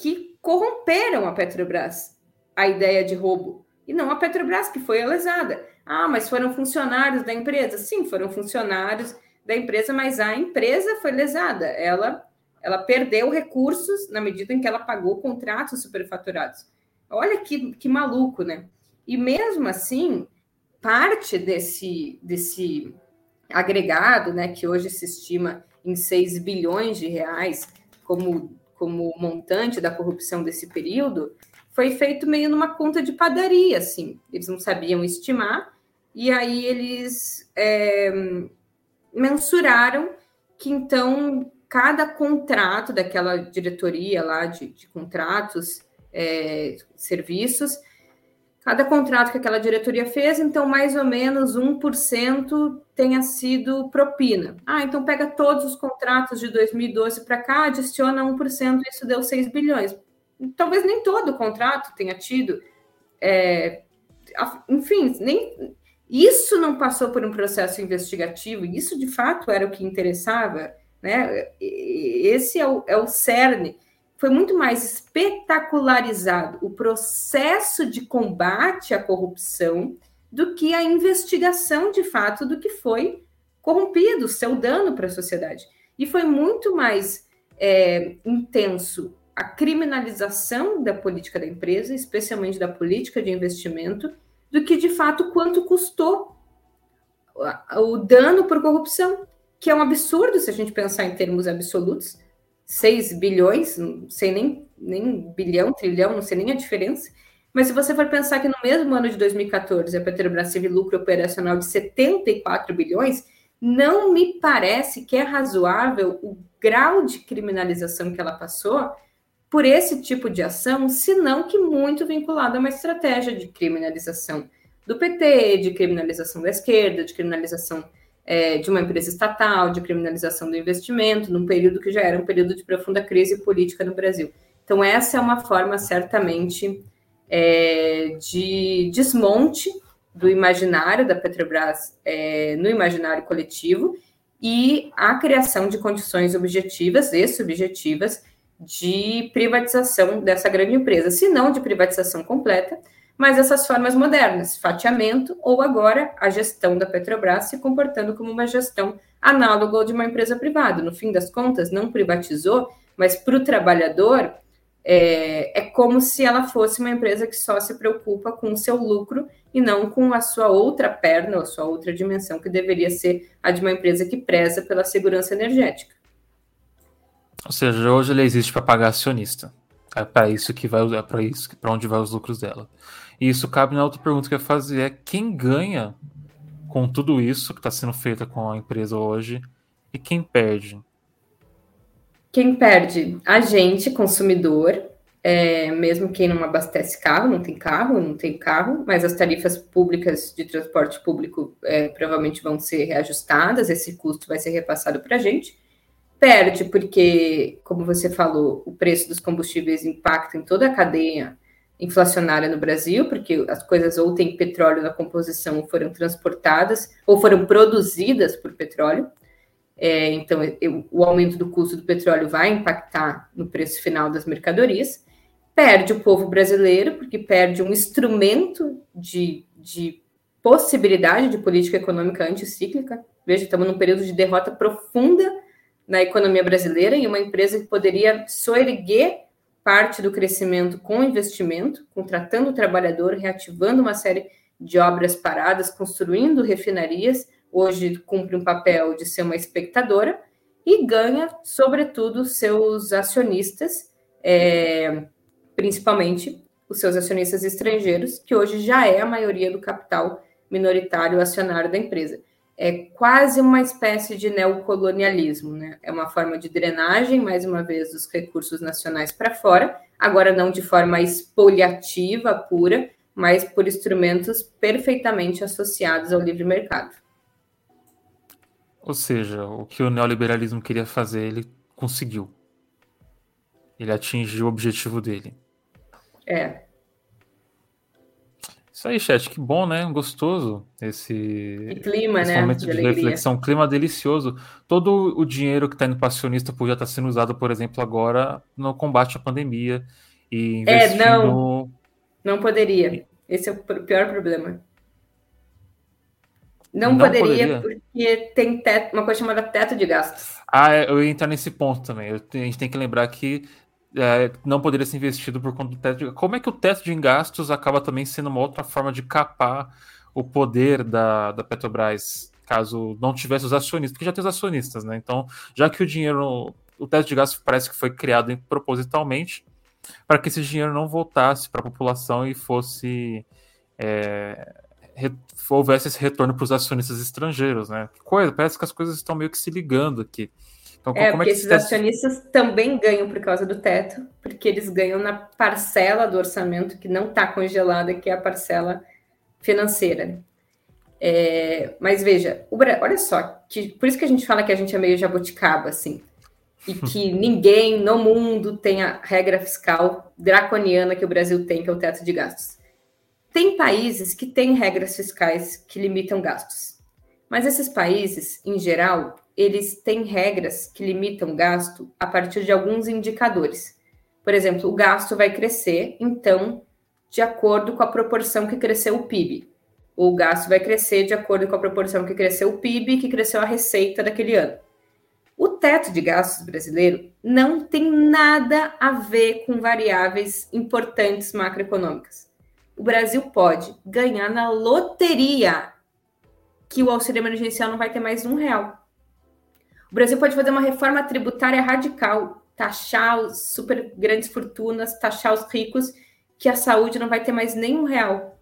que corromperam a Petrobras, a ideia de roubo, e não a Petrobras que foi lesada. Ah, mas foram funcionários da empresa? Sim, foram funcionários da empresa, mas a empresa foi lesada. Ela, ela perdeu recursos na medida em que ela pagou contratos superfaturados. Olha que, que maluco, né? E mesmo assim, parte desse, desse agregado, né, que hoje se estima em 6 bilhões de reais como, como montante da corrupção desse período, foi feito meio numa conta de padaria, assim. Eles não sabiam estimar, e aí eles é, mensuraram que então cada contrato daquela diretoria lá de, de contratos é, serviços. Cada contrato que aquela diretoria fez, então mais ou menos 1% tenha sido propina. Ah, então pega todos os contratos de 2012 para cá, adiciona 1%, isso deu 6 bilhões. Talvez nem todo contrato tenha tido. É, enfim, nem, isso não passou por um processo investigativo, isso de fato era o que interessava, né? Esse é o, é o cerne foi muito mais espetacularizado o processo de combate à corrupção do que a investigação de fato do que foi corrompido, seu dano para a sociedade. E foi muito mais é, intenso a criminalização da política da empresa, especialmente da política de investimento, do que de fato quanto custou o dano por corrupção, que é um absurdo se a gente pensar em termos absolutos. 6 bilhões, não sei nem, nem bilhão, trilhão, não sei nem a diferença. Mas se você for pensar que no mesmo ano de 2014 a Petrobras teve lucro operacional de 74 bilhões, não me parece que é razoável o grau de criminalização que ela passou por esse tipo de ação, senão que muito vinculado a uma estratégia de criminalização do PT, de criminalização da esquerda, de criminalização é, de uma empresa estatal, de criminalização do investimento, num período que já era um período de profunda crise política no Brasil. Então, essa é uma forma, certamente, é, de desmonte do imaginário da Petrobras é, no imaginário coletivo e a criação de condições objetivas e subjetivas de privatização dessa grande empresa, se não de privatização completa, mas essas formas modernas, fatiamento ou agora a gestão da Petrobras se comportando como uma gestão análoga de uma empresa privada. No fim das contas, não privatizou, mas para o trabalhador é, é como se ela fosse uma empresa que só se preocupa com o seu lucro e não com a sua outra perna, a sua outra dimensão, que deveria ser a de uma empresa que preza pela segurança energética. Ou seja, hoje ele existe para pagar acionista. É para isso que vai, é para isso, para onde vai os lucros dela. E isso cabe na outra pergunta que eu ia fazer, é quem ganha com tudo isso que está sendo feito com a empresa hoje e quem perde? Quem perde? A gente, consumidor, é, mesmo quem não abastece carro, não tem carro, não tem carro, mas as tarifas públicas de transporte público é, provavelmente vão ser reajustadas, esse custo vai ser repassado para a gente. Perde porque, como você falou, o preço dos combustíveis impacta em toda a cadeia inflacionária no Brasil, porque as coisas ou têm petróleo na composição ou foram transportadas ou foram produzidas por petróleo. É, então, eu, o aumento do custo do petróleo vai impactar no preço final das mercadorias. Perde o povo brasileiro, porque perde um instrumento de, de possibilidade de política econômica anticíclica. Veja, estamos num período de derrota profunda na economia brasileira e uma empresa que poderia soerguer parte do crescimento com investimento, contratando o trabalhador, reativando uma série de obras paradas, construindo refinarias, hoje cumpre um papel de ser uma espectadora e ganha, sobretudo, seus acionistas, é, principalmente os seus acionistas estrangeiros, que hoje já é a maioria do capital minoritário acionário da empresa. É quase uma espécie de neocolonialismo, né? É uma forma de drenagem, mais uma vez, dos recursos nacionais para fora, agora não de forma expoliativa pura, mas por instrumentos perfeitamente associados ao livre mercado. Ou seja, o que o neoliberalismo queria fazer, ele conseguiu. Ele atingiu o objetivo dele. É. Isso aí, chat, que bom, né? Gostoso esse, e clima, esse né? momento de, de reflexão, clima delicioso. Todo o dinheiro que está indo para acionista podia estar tá sendo usado, por exemplo, agora no combate à pandemia e investindo... É, não, não poderia. Esse é o pior problema. Não, não poderia, poderia, porque tem teto, uma coisa chamada teto de gastos. Ah, é, eu ia entrar nesse ponto também. Eu, a gente tem que lembrar que é, não poderia ser investido por conta do teto de Como é que o teto de gastos acaba também sendo uma outra forma de capar o poder da, da Petrobras, caso não tivesse os acionistas, porque já tem os acionistas, né? Então, já que o dinheiro, o teto de gastos parece que foi criado propositalmente para que esse dinheiro não voltasse para a população e fosse é, houvesse esse retorno para os acionistas estrangeiros, né? Que coisa, parece que as coisas estão meio que se ligando aqui. Então, é, porque é esses teto... acionistas também ganham por causa do teto, porque eles ganham na parcela do orçamento que não está congelada, que é a parcela financeira. É, mas veja, o, olha só, que, por isso que a gente fala que a gente é meio jabuticaba, assim, e que ninguém no mundo tem a regra fiscal draconiana que o Brasil tem, que é o teto de gastos. Tem países que têm regras fiscais que limitam gastos, mas esses países, em geral, eles têm regras que limitam gasto a partir de alguns indicadores. Por exemplo, o gasto vai crescer, então, de acordo com a proporção que cresceu o PIB. o gasto vai crescer de acordo com a proporção que cresceu o PIB e que cresceu a receita daquele ano. O teto de gastos brasileiro não tem nada a ver com variáveis importantes macroeconômicas. O Brasil pode ganhar na loteria que o auxílio emergencial não vai ter mais um real. O Brasil pode fazer uma reforma tributária radical, taxar os super grandes fortunas, taxar os ricos, que a saúde não vai ter mais nenhum real.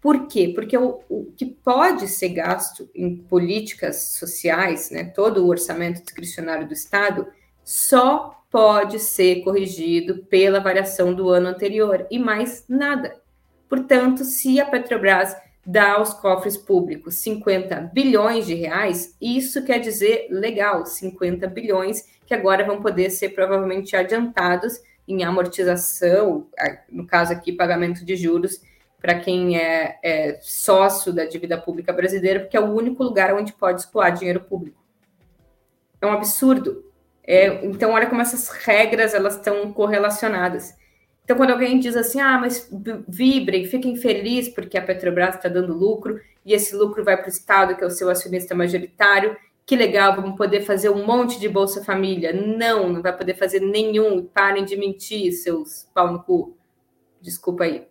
Por quê? Porque o, o, que pode ser gasto em políticas sociais, né, todo o orçamento discricionário do Estado, só pode ser corrigido pela variação do ano anterior e mais nada. Portanto, se a Petrobras dá aos cofres públicos 50 bilhões de reais, isso quer dizer legal, 50 bilhões que agora vão poder ser provavelmente adiantados em amortização, no caso aqui, pagamento de juros para quem é, é, sócio da dívida pública brasileira, porque é o único lugar onde pode escoar dinheiro público. É um absurdo. É, então, olha como essas regras elas estão correlacionadas. Então, quando alguém diz assim, ah, mas vibrem, fiquem felizes porque a Petrobras está dando lucro e esse lucro vai para o Estado, que é o seu acionista majoritário, que legal, vamos poder fazer um monte de Bolsa Família. Não, não vai poder fazer nenhum. Parem de mentir, seus pau no cu. Desculpa aí.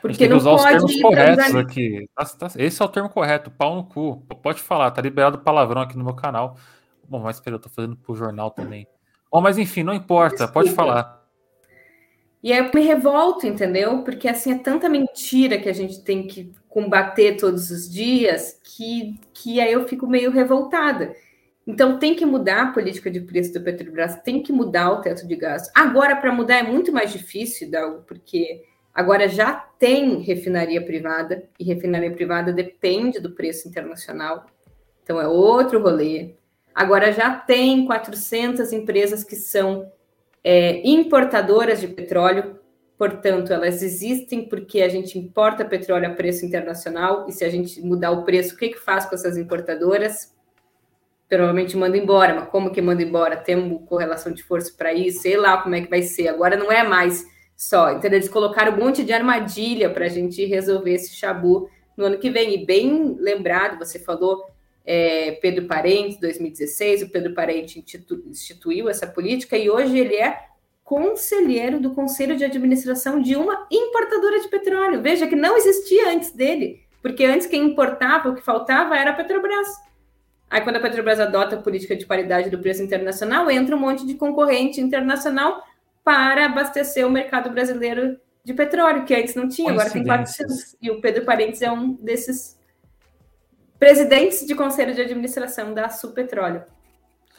Porque não usar pode os termos corretos aqui. Tá, tá, esse é o termo correto, pau no cu. Pode falar, tá liberado palavrão aqui no meu canal. Bom, mas espera, eu tô fazendo pro jornal também. Bom, mas enfim, não importa, Desculpa. pode falar. E aí eu me revolto, entendeu? Porque assim é tanta mentira que a gente tem que combater todos os dias que, que aí eu fico meio revoltada. Então tem que mudar a política de preço do Petrobras, tem que mudar o teto de gastos. Agora, para mudar é muito mais difícil, Dalgo, porque agora já tem refinaria privada, e refinaria privada depende do preço internacional. Então é outro rolê. Agora já tem 400 empresas que são é, importadoras de petróleo, portanto, elas existem porque a gente importa petróleo a preço internacional, e se a gente mudar o preço, o que, que faz com essas importadoras? Provavelmente manda embora, mas como que manda embora? Temos correlação de força para isso, sei lá como é que vai ser. Agora não é mais só, entendeu? Eles colocaram um monte de armadilha para a gente resolver esse chabu no ano que vem. E bem lembrado, você falou é, Pedro Parente, 2016, o Pedro Parente institu instituiu essa política e hoje ele é conselheiro do conselho de administração de uma importadora de petróleo. Veja que não existia antes dele, porque antes quem importava, o que faltava era a Petrobras. Aí, quando a Petrobras adota a política de paridade do preço internacional, entra um monte de concorrente internacional para abastecer o mercado brasileiro de petróleo, que antes não tinha, agora tem 400. E o Pedro Parentes é um desses presidentes de conselho de administração da Supetróleo.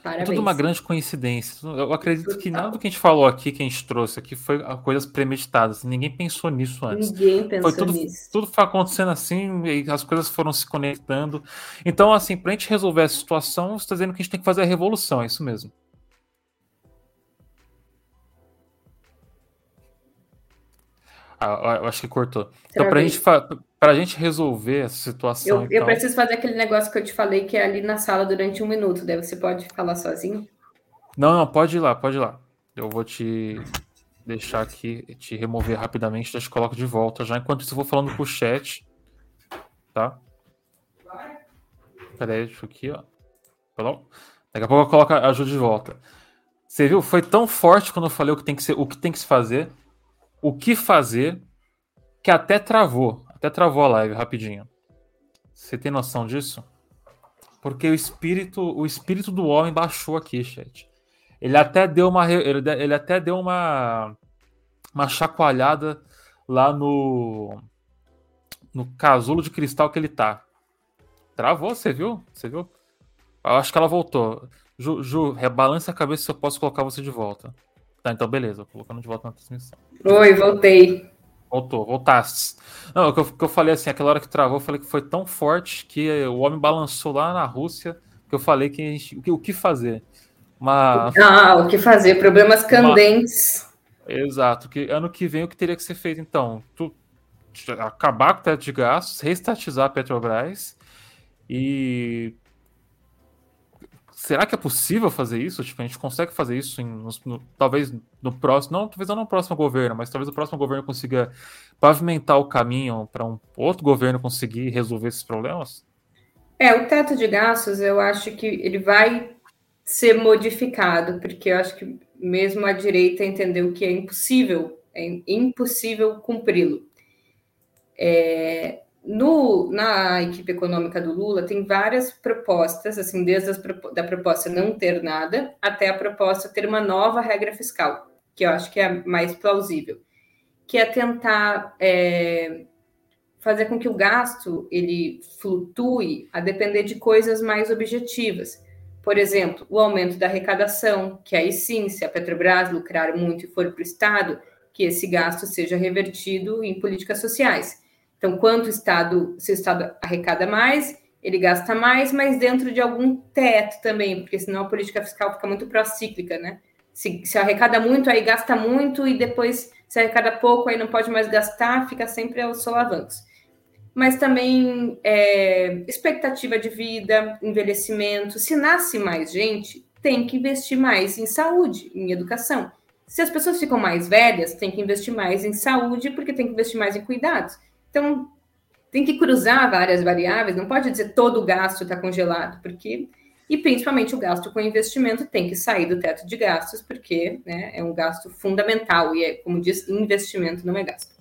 Parabéns. É tudo uma grande coincidência. Eu acredito que nada do que a gente falou aqui, que a gente trouxe aqui, foi coisas premeditadas. Ninguém pensou nisso antes. Ninguém pensou foi tudo, nisso. Tudo foi acontecendo assim e as coisas foram se conectando. Então, assim, para a gente resolver essa situação, você está dizendo que a gente tem que fazer a revolução, é isso mesmo. Ah, eu acho que cortou. Então, para gente, a gente resolver essa situação. Eu, eu, preciso fazer aquele negócio que eu te falei que é ali na sala durante um minuto. Daí você pode falar sozinho? Não, não, pode ir lá, pode ir lá. Eu vou te deixar aqui, te remover rapidamente, já te coloco de volta já. Enquanto isso, eu vou falando com o chat. Tá? Peraí, deixa aqui, ó. Falou? Daqui a pouco eu coloco a de volta. Você viu? Foi tão forte quando eu falei o que tem que ser, o que tem que se fazer o que fazer que até travou. Até travou a live rapidinho. Você tem noção disso? Porque o espírito, o espírito do homem baixou aqui, chat. Ele até deu uma ele, até deu uma uma chacoalhada lá no no casulo de cristal que ele tá. Travou, você viu? Você viu? Eu acho que ela voltou. Ju, Ju, rebalança a cabeça se eu posso colocar você de volta. Tá, então beleza, colocando de volta na transmissão. Oi, voltei. Voltou, voltaste. Não, o que eu, que eu falei assim, aquela hora que travou, eu falei que foi tão forte que o homem balançou lá na Rússia, que eu falei que a gente, o, que, o que fazer. Uma, ah, o que fazer? Problemas candentes. Uma, exato, que ano que vem o que teria que ser feito, então? Tu, acabar com o teto de gastos, reestatizar a Petrobras e será que é possível fazer isso? Tipo, a gente consegue fazer isso em, no, talvez no próximo, não, talvez não no próximo governo, mas talvez o próximo governo consiga pavimentar o caminho para um outro governo conseguir resolver esses problemas? É, o teto de gastos, eu acho que ele vai ser modificado, porque eu acho que mesmo a direita entendeu que é impossível, é impossível cumpri-lo. É, no, na equipe econômica do Lula tem várias propostas, assim, desde a da proposta não ter nada até a proposta ter uma nova regra fiscal, que eu acho que é mais plausível, que é tentar é, fazer com que o gasto ele flutue a depender de coisas mais objetivas. Por exemplo, o aumento da arrecadação, que aí sim, se a Petrobras lucrar muito e for para o Estado, que esse gasto seja revertido em políticas sociais. Então, quanto o Estado, se o Estado arrecada mais, ele gasta mais, mas dentro de algum teto também, porque senão a política fiscal fica muito procíclica, né? Se, se arrecada muito, aí gasta muito, e depois, se arrecada pouco, aí não pode mais gastar, fica sempre aos solavancos. Mas também é, expectativa de vida, envelhecimento. Se nasce mais gente, tem que investir mais em saúde, em educação. Se as pessoas ficam mais velhas, tem que investir mais em saúde, porque tem que investir mais em cuidados. Então, tem que cruzar várias variáveis, não pode dizer todo o gasto está congelado, porque. E principalmente o gasto com investimento tem que sair do teto de gastos, porque né, é um gasto fundamental, e é, como diz, investimento não é gasto.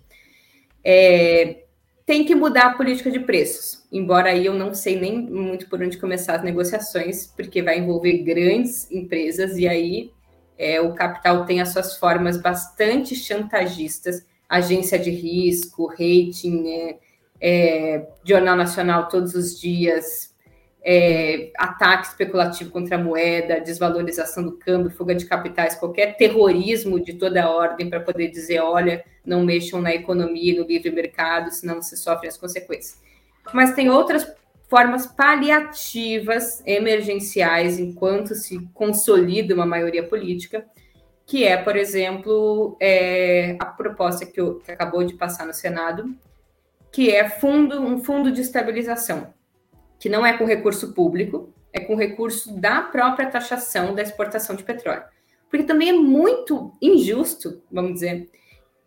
É, tem que mudar a política de preços, embora aí eu não sei nem muito por onde começar as negociações, porque vai envolver grandes empresas, e aí é, o capital tem as suas formas bastante chantagistas agência de risco, rating, né? é, Jornal Nacional todos os dias, é, ataque especulativo contra a moeda, desvalorização do câmbio, fuga de capitais, qualquer terrorismo de toda a ordem para poder dizer, olha, não mexam na economia, no livre mercado, senão você sofre as consequências. Mas tem outras formas paliativas, emergenciais, enquanto se consolida uma maioria política, que é, por exemplo, é, a proposta que, eu, que, acabou de passar no Senado, que é fundo, um fundo de estabilização, que não é com recurso público, é com recurso da própria taxação da exportação de petróleo. Porque também é muito injusto, vamos dizer,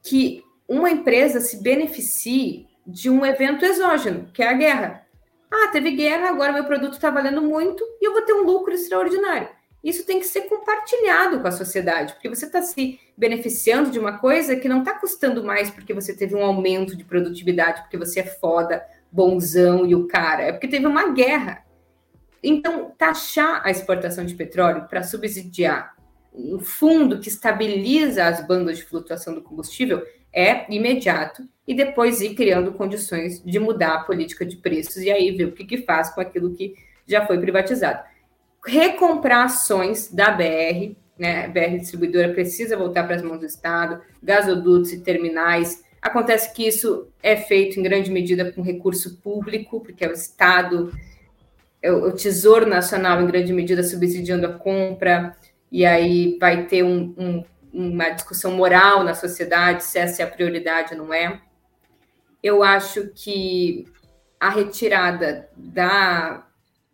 que uma empresa se beneficie de um evento exógeno, que é a guerra. Ah, teve guerra, agora meu produto está valendo muito e eu vou ter um lucro extraordinário isso tem que ser compartilhado com a sociedade, porque você está se beneficiando de uma coisa que não está custando mais porque você teve um aumento de produtividade, porque você é foda, bonzão e o cara, é porque teve uma guerra. Então, taxar a exportação de petróleo para subsidiar um fundo que estabiliza as bandas de flutuação do combustível é imediato e depois ir criando condições de mudar a política de preços e aí ver o que, que faz com aquilo que já foi privatizado recomprar ações da BR, né? A BR distribuidora precisa voltar para as mãos do Estado, gasodutos e terminais. Acontece que isso é feito em grande medida com recurso público, porque é o Estado, é o Tesouro Nacional, em grande medida, subsidiando a compra, e aí vai ter um, um, uma discussão moral na sociedade se essa é a prioridade ou não é. Eu acho que a retirada da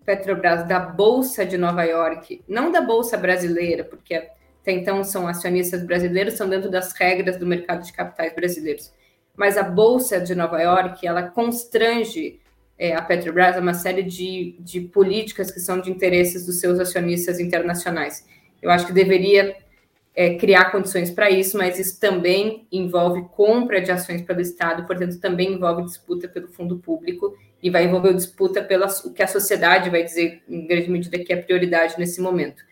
Petrobras da Bolsa de Nova York, não da Bolsa brasileira, porque até então são acionistas brasileiros, são dentro das regras do mercado de capitais brasileiros. Mas a Bolsa de Nova York, ela constrange é, a Petrobras a uma série de, de políticas que são de interesses dos seus acionistas internacionais. Eu acho que deveria é, criar condições para isso, mas isso também envolve compra de ações pelo Estado, portanto, também envolve disputa pelo fundo público e vai envolver disputa pela o que a sociedade vai dizer, em grande medida, que é prioridade nesse momento.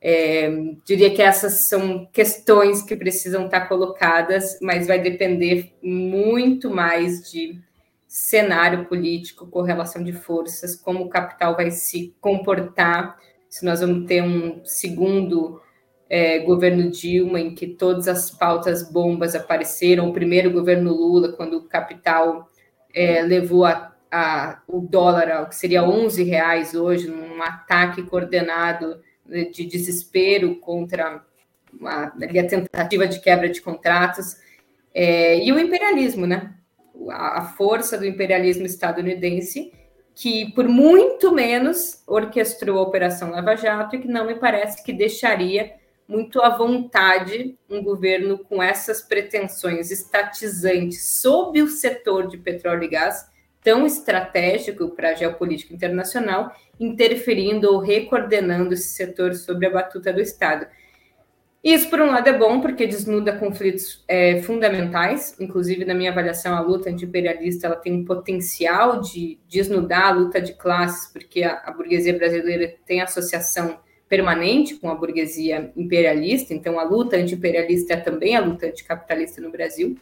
É, diria que essas são questões que precisam estar colocadas, mas vai depender muito mais de cenário político, correlação de forças, como o capital vai se comportar, se nós vamos ter um segundo é, governo Dilma, em que todas as pautas bombas apareceram, o primeiro governo Lula, quando o capital é, levou a a, o dólar ao que seria 11 reais hoje, num ataque coordenado de desespero contra uma, a tentativa de quebra de contratos, é, e o imperialismo, né? A, a força do imperialismo estadunidense que por muito menos orquestrou a Operação Lava Jato e que não me parece que deixaria muito à vontade um governo com essas pretensões estatizantes sob o setor de petróleo e gás, tão estratégico para a geopolítica internacional, interferindo ou recoordenando esse setor sobre a batuta do Estado. Isso, por um lado, é bom, porque desnuda conflitos é, fundamentais, inclusive, na minha avaliação, a luta anti-imperialista ela tem um potencial de desnudar a luta de classes, porque a, a burguesia brasileira tem associação permanente com a burguesia imperialista, então a luta anti-imperialista é também a luta anticapitalista no Brasil.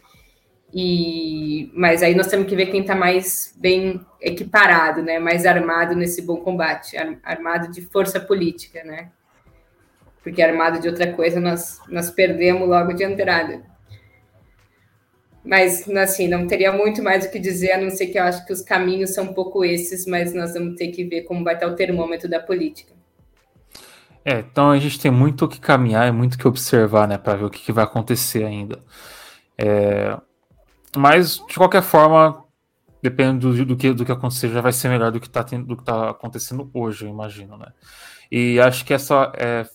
E, mas aí nós temos que ver quem está mais bem equiparado, né? mais armado nesse bom combate, armado de força política, né? Porque armado de outra coisa nós, nós perdemos logo de entrada. Mas, assim, não teria muito mais o que dizer, a não ser que eu acho que os caminhos são um pouco esses, mas nós vamos ter que ver como vai estar o termômetro da política. É, então a gente tem muito o que caminhar e muito o que observar, né, para ver o que, que, vai acontecer ainda. É, mas, de qualquer forma, dependendo do, do, que, do que acontecer, já vai ser melhor do que está tá acontecendo hoje, eu imagino, né? E acho que essa é,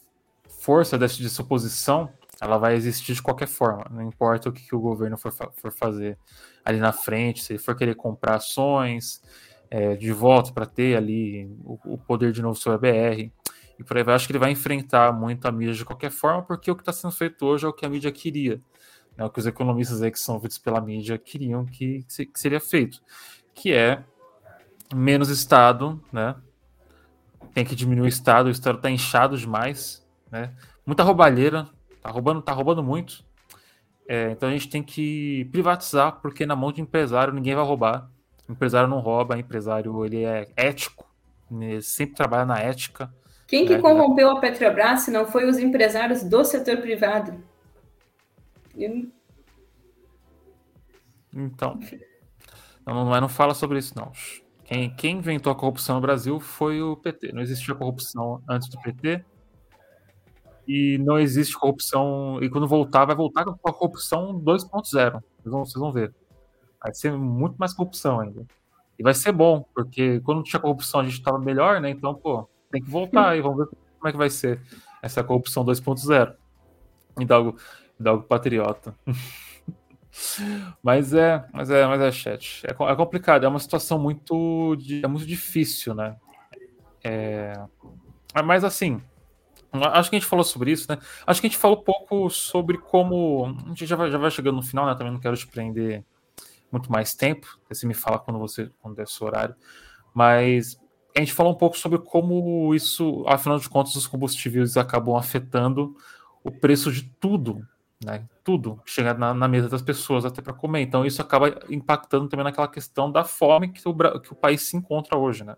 força dessa, dessa oposição, ela vai existir de qualquer forma, não importa o que, que o governo for, for fazer ali na frente, se ele for querer comprar ações é, de volta para ter ali o, o, poder de novo sobre a BR e por aí. Acho que ele vai enfrentar muito a mídia de qualquer forma, porque o que está sendo feito hoje é o que a mídia queria. Né, o que os economistas aí que são ouvidos pela mídia queriam que, que seria feito, que é menos Estado, né? Tem que diminuir o Estado, o Estado está inchado demais, né? Muita roubalheira, tá roubando, tá roubando muito. É, então a gente tem que privatizar, porque na mão de empresário ninguém vai roubar. O empresário não rouba, empresário ele é ético, ele sempre trabalha na ética. Quem que né? corrompeu a Petrobras se não foi os empresários do setor privado? Eu... Então, não, não, não fala sobre isso, não. Quem, quem inventou a corrupção no Brasil foi o PT. Não existia corrupção antes do PT. E não existe corrupção. E quando voltar, vai voltar com a corrupção 2.0. Vocês vão, vocês vão ver. Vai ser muito mais corrupção ainda. E vai ser bom, porque quando tinha corrupção a gente estava melhor, né? Então, pô, tem que voltar e vamos ver como é que vai ser essa corrupção 2.0. Hidalgo, Hidalgo patriota. mas é, mas é, mas é chat. É, é, complicado, é uma situação muito, é muito difícil, né? É, mas assim, acho que a gente falou sobre isso, né? Acho que a gente falou pouco sobre como. A gente já vai, já vai chegando no final, né? Também não quero te prender muito mais tempo. Você me fala quando você quando é seu horário. Mas a gente falou um pouco sobre como isso, afinal de contas, os combustíveis acabam afetando o preço de tudo, né? Tudo chega na, na mesa das pessoas até para comer. Então isso acaba impactando também naquela questão da fome que o, que o país se encontra hoje, né?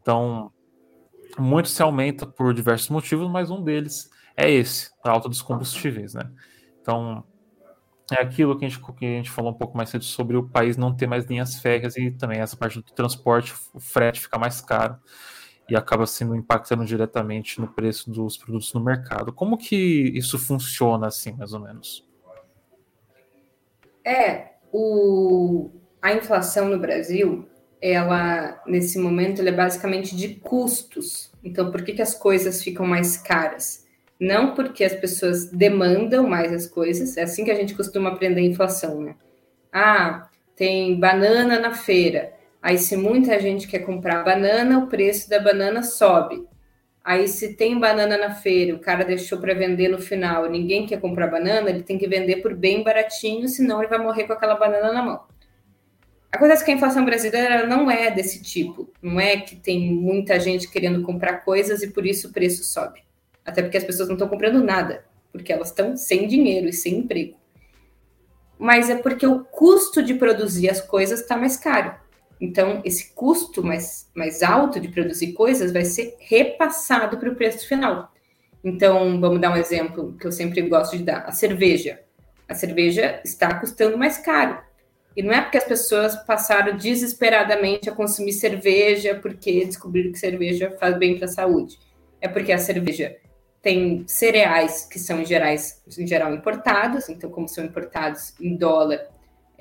Então muito se aumenta por diversos motivos, mas um deles é esse, a alta dos combustíveis, né? Então é aquilo que a, gente, que a gente falou um pouco mais cedo sobre o país não ter mais linhas férreas e também essa parte do transporte, o frete fica mais caro e acaba sendo impactando diretamente no preço dos produtos no mercado. Como que isso funciona assim, mais ou menos? É, o, a inflação no Brasil, ela nesse momento ela é basicamente de custos. Então, por que, que as coisas ficam mais caras? Não porque as pessoas demandam mais as coisas, é assim que a gente costuma aprender inflação, né? Ah, tem banana na feira. Aí, se muita gente quer comprar banana, o preço da banana sobe. Aí, se tem banana na feira, o cara deixou para vender no final, ninguém quer comprar banana, ele tem que vender por bem baratinho, senão ele vai morrer com aquela banana na mão. Acontece que a inflação brasileira não é desse tipo. Não é que tem muita gente querendo comprar coisas e por isso o preço sobe. Até porque as pessoas não estão comprando nada, porque elas estão sem dinheiro e sem emprego. Mas é porque o custo de produzir as coisas está mais caro. Então, esse custo mais, mais alto de produzir coisas vai ser repassado para o preço final. Então, vamos dar um exemplo que eu sempre gosto de dar: a cerveja. A cerveja está custando mais caro. E não é porque as pessoas passaram desesperadamente a consumir cerveja porque descobriram que cerveja faz bem para a saúde. É porque a cerveja tem cereais que são em, gerais, em geral importados, então, como são importados em dólar,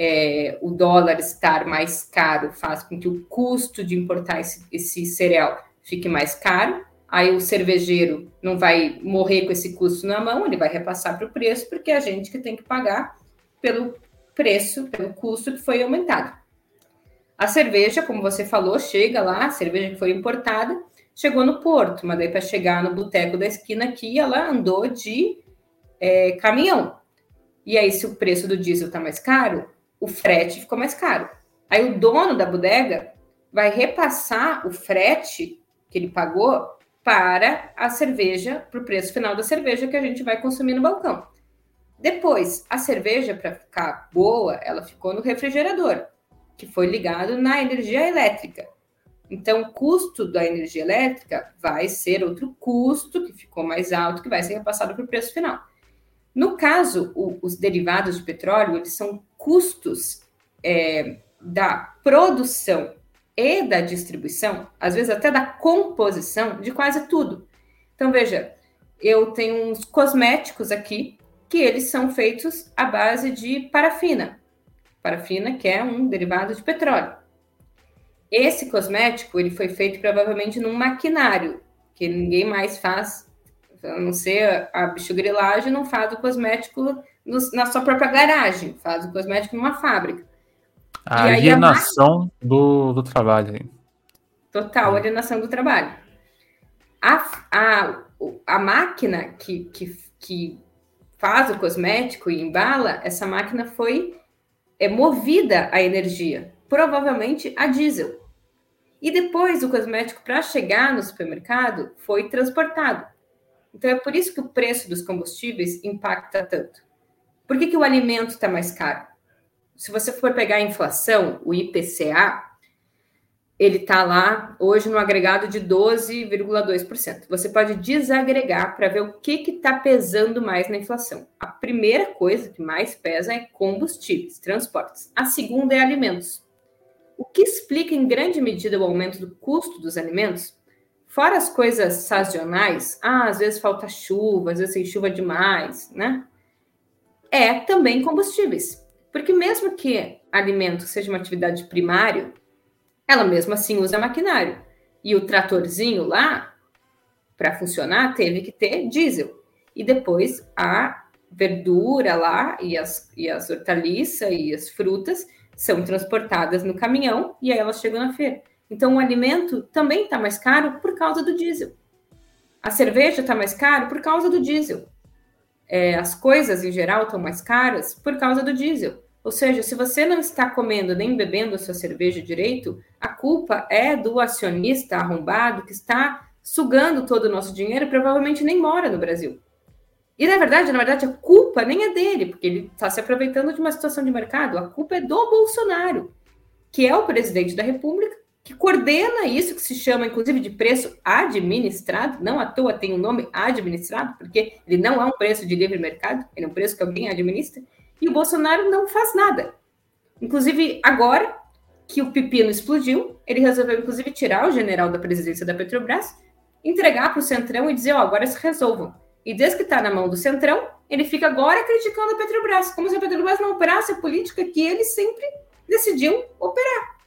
é, o dólar estar mais caro faz com que o custo de importar esse, esse cereal fique mais caro. Aí o cervejeiro não vai morrer com esse custo na mão, ele vai repassar para o preço, porque é a gente que tem que pagar pelo preço, pelo custo que foi aumentado. A cerveja, como você falou, chega lá, a cerveja que foi importada, chegou no porto, mas daí para chegar no boteco da esquina aqui, ela andou de é, caminhão. E aí, se o preço do diesel está mais caro, o frete ficou mais caro. Aí o dono da bodega vai repassar o frete que ele pagou para a cerveja, para o preço final da cerveja que a gente vai consumir no balcão. Depois, a cerveja, para ficar boa, ela ficou no refrigerador, que foi ligado na energia elétrica. Então, o custo da energia elétrica vai ser outro custo que ficou mais alto, que vai ser repassado para o preço final. No caso, o, os derivados de petróleo, eles são custos é, da produção e da distribuição, às vezes até da composição de quase tudo. Então, veja, eu tenho uns cosméticos aqui que eles são feitos à base de parafina. Parafina, que é um derivado de petróleo. Esse cosmético, ele foi feito provavelmente num maquinário, que ninguém mais faz, a não ser a bichogrilagem, não faz o cosmético no, na sua própria garagem, faz o cosmético numa fábrica. A alienação máquina... do, do trabalho. Total, é. alienação do trabalho. A, a, a máquina que, que, que faz o cosmético e embala, essa máquina foi é, movida a energia, provavelmente a diesel. E depois o cosmético, para chegar no supermercado, foi transportado. Então é por isso que o preço dos combustíveis impacta tanto. Por que, que o alimento está mais caro? se você for pegar a inflação, o IPCA, ele está lá hoje no agregado de 12,2%. Você pode desagregar para ver o que está pesando mais na inflação. A primeira coisa que mais pesa é combustíveis, transportes. A segunda é alimentos. O que explica em grande medida o aumento do custo dos alimentos, fora as coisas sazonais, ah, às vezes falta chuva, às vezes tem chuva demais, né? É também combustíveis. Porque mesmo que alimento seja uma atividade primária, ela mesmo assim usa maquinário. E o tratorzinho lá, para funcionar, teve que ter diesel. E depois a verdura lá e as, e as hortaliças e as frutas são transportadas no caminhão e aí elas chegam na feira. Então o alimento também está mais caro por causa do diesel. A cerveja está mais cara por causa do diesel é, as coisas em geral estão mais caras por causa do diesel. Ou seja, se você não está comendo nem bebendo a sua cerveja direito, a culpa é do acionista arrombado que está sugando todo o nosso dinheiro e provavelmente nem mora no Brasil. E na verdade, na verdade, a culpa nem é dele, porque ele está se aproveitando de uma situação de mercado. A culpa é do Bolsonaro, que é o presidente da República que coordena isso, que se chama, inclusive, de preço administrado, não à toa tem o um nome administrado, porque ele não é um preço de livre mercado, ele é um preço que alguém administra, e o Bolsonaro não faz nada. Inclusive, agora que o pepino explodiu, ele resolveu, inclusive, tirar o general da presidência da Petrobras, entregar para o Centrão e dizer, ó, oh, agora se resolvam. E desde que está na mão do Centrão, ele fica agora criticando a Petrobras, como se a Petrobras não operasse a política que ele sempre decidiu operar.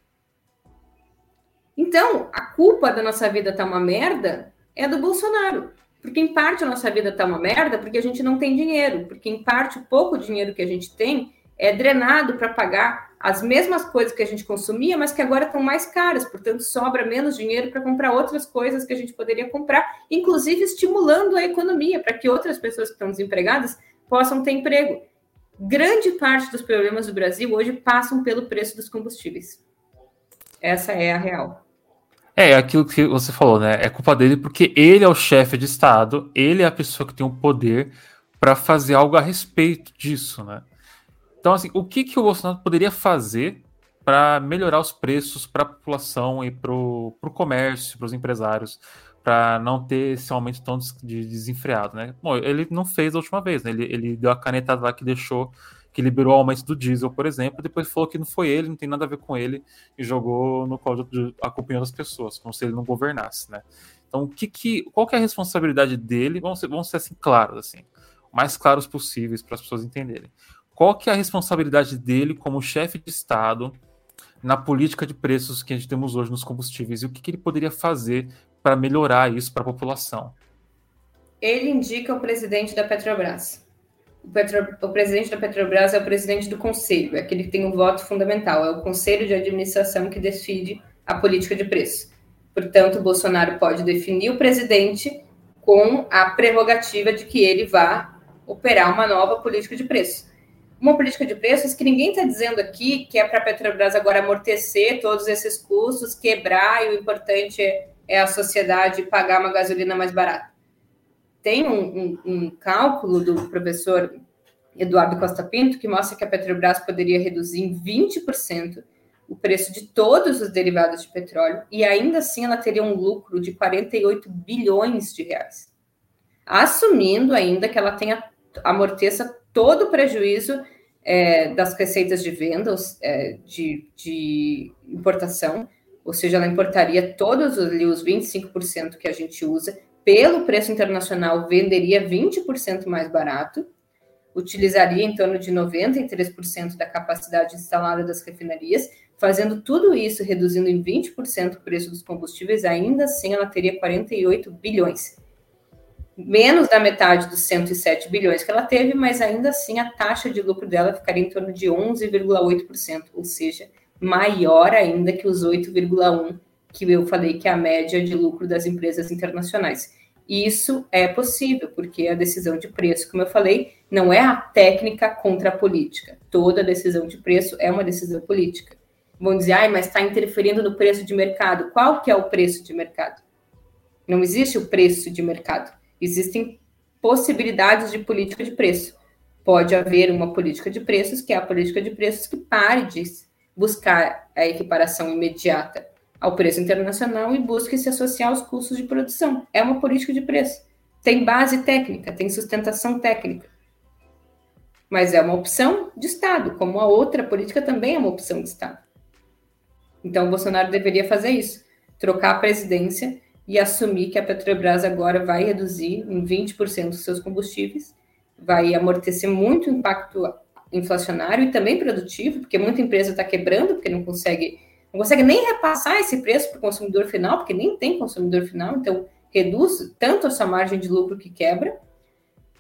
Então, a culpa da nossa vida tá uma merda é do Bolsonaro. Porque em parte a nossa vida tá uma merda porque a gente não tem dinheiro, porque em parte o pouco dinheiro que a gente tem é drenado para pagar as mesmas coisas que a gente consumia, mas que agora estão mais caras, portanto sobra menos dinheiro para comprar outras coisas que a gente poderia comprar, inclusive estimulando a economia para que outras pessoas que estão desempregadas possam ter emprego. Grande parte dos problemas do Brasil hoje passam pelo preço dos combustíveis. Essa é a real. É, é, aquilo que você falou, né? É culpa dele porque ele é o chefe de Estado, ele é a pessoa que tem o poder para fazer algo a respeito disso, né? Então, assim, o que, que o Bolsonaro poderia fazer para melhorar os preços para a população e para o comércio, para os empresários, para não ter esse aumento tão de desenfreado, né? Bom, ele não fez a última vez, né? Ele, ele deu a canetada lá que deixou que liberou o aumento do diesel, por exemplo, depois falou que não foi ele, não tem nada a ver com ele, e jogou no código de acompanhando as pessoas, como se ele não governasse, né? Então, que, que, qual que é a responsabilidade dele? Vamos ser, vamos ser assim claros, assim, mais claros possíveis para as pessoas entenderem. qual que é a responsabilidade dele como chefe de Estado na política de preços que a gente temos hoje nos combustíveis e o que, que ele poderia fazer para melhorar isso para a população? Ele indica o presidente da Petrobras. O, Petro... o, presidente da Petrobras é o presidente do conselho, é aquele que tem um voto fundamental, é o conselho de administração que decide a política de preço. Portanto, o Bolsonaro pode definir o presidente com a prerrogativa de que ele vá operar uma nova política de preço uma política de preços que ninguém está dizendo aqui que é para a Petrobras agora amortecer todos esses custos, quebrar, e o importante é a sociedade pagar uma gasolina mais barata. Tem um, um, um cálculo do professor Eduardo Costa Pinto que mostra que a Petrobras poderia reduzir em 20% o preço de todos os derivados de petróleo e ainda assim ela teria um lucro de 48 bilhões de reais. Assumindo ainda que ela tenha amorteça todo o prejuízo é, das receitas de vendas é, de, de, importação, ou seja, ela importaria todos ali, os 25% que a gente usa, pelo preço internacional, venderia 20% mais barato, utilizaria em torno de 93% da capacidade instalada das refinarias, fazendo tudo isso, reduzindo em 20% o preço dos combustíveis, ainda assim ela teria 48 bilhões. Menos da metade dos 107 bilhões que ela teve, mas ainda assim a taxa de lucro dela ficaria em torno de 11,8%, ou seja, maior ainda que os 8,1% que eu falei que é a média de lucro das empresas internacionais. Isso é possível, porque a decisão de preço, como eu falei, não é a técnica contra a política. Toda decisão de preço é uma decisão política. Vão dizer, ah, mas está interferindo no preço de mercado. Qual que é o preço de mercado? Não existe o preço de mercado Existem possibilidades de política de preço. Pode haver uma política de preços, que é a política de preços que pare de buscar a equiparação imediata ao preço internacional e busque se associar aos custos de produção. É uma política de preço. Tem base técnica, tem sustentação técnica. Mas é uma opção de Estado, como a outra política também é uma opção de Estado. Então, o Bolsonaro deveria fazer isso: trocar a presidência e assumir que a Petrobras agora vai reduzir em 20% os seus combustíveis, vai amortecer muito o impacto inflacionário e também produtivo, porque muita empresa está quebrando, porque não consegue, não consegue nem repassar esse preço para o consumidor final, porque nem tem consumidor final, então reduz tanto a sua margem de lucro que quebra.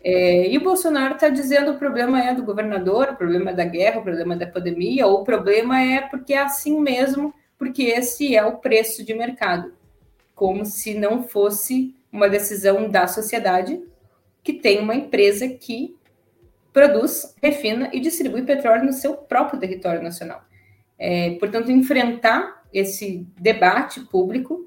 É, e o Bolsonaro está dizendo o problema é do governador, o problema é da guerra, o problema é da pandemia, ou o problema é porque é assim mesmo, porque esse é o preço de mercado como se não fosse uma decisão da sociedade que tem uma empresa que produz, refina e distribui petróleo no seu próprio território nacional. É, portanto, enfrentar esse debate público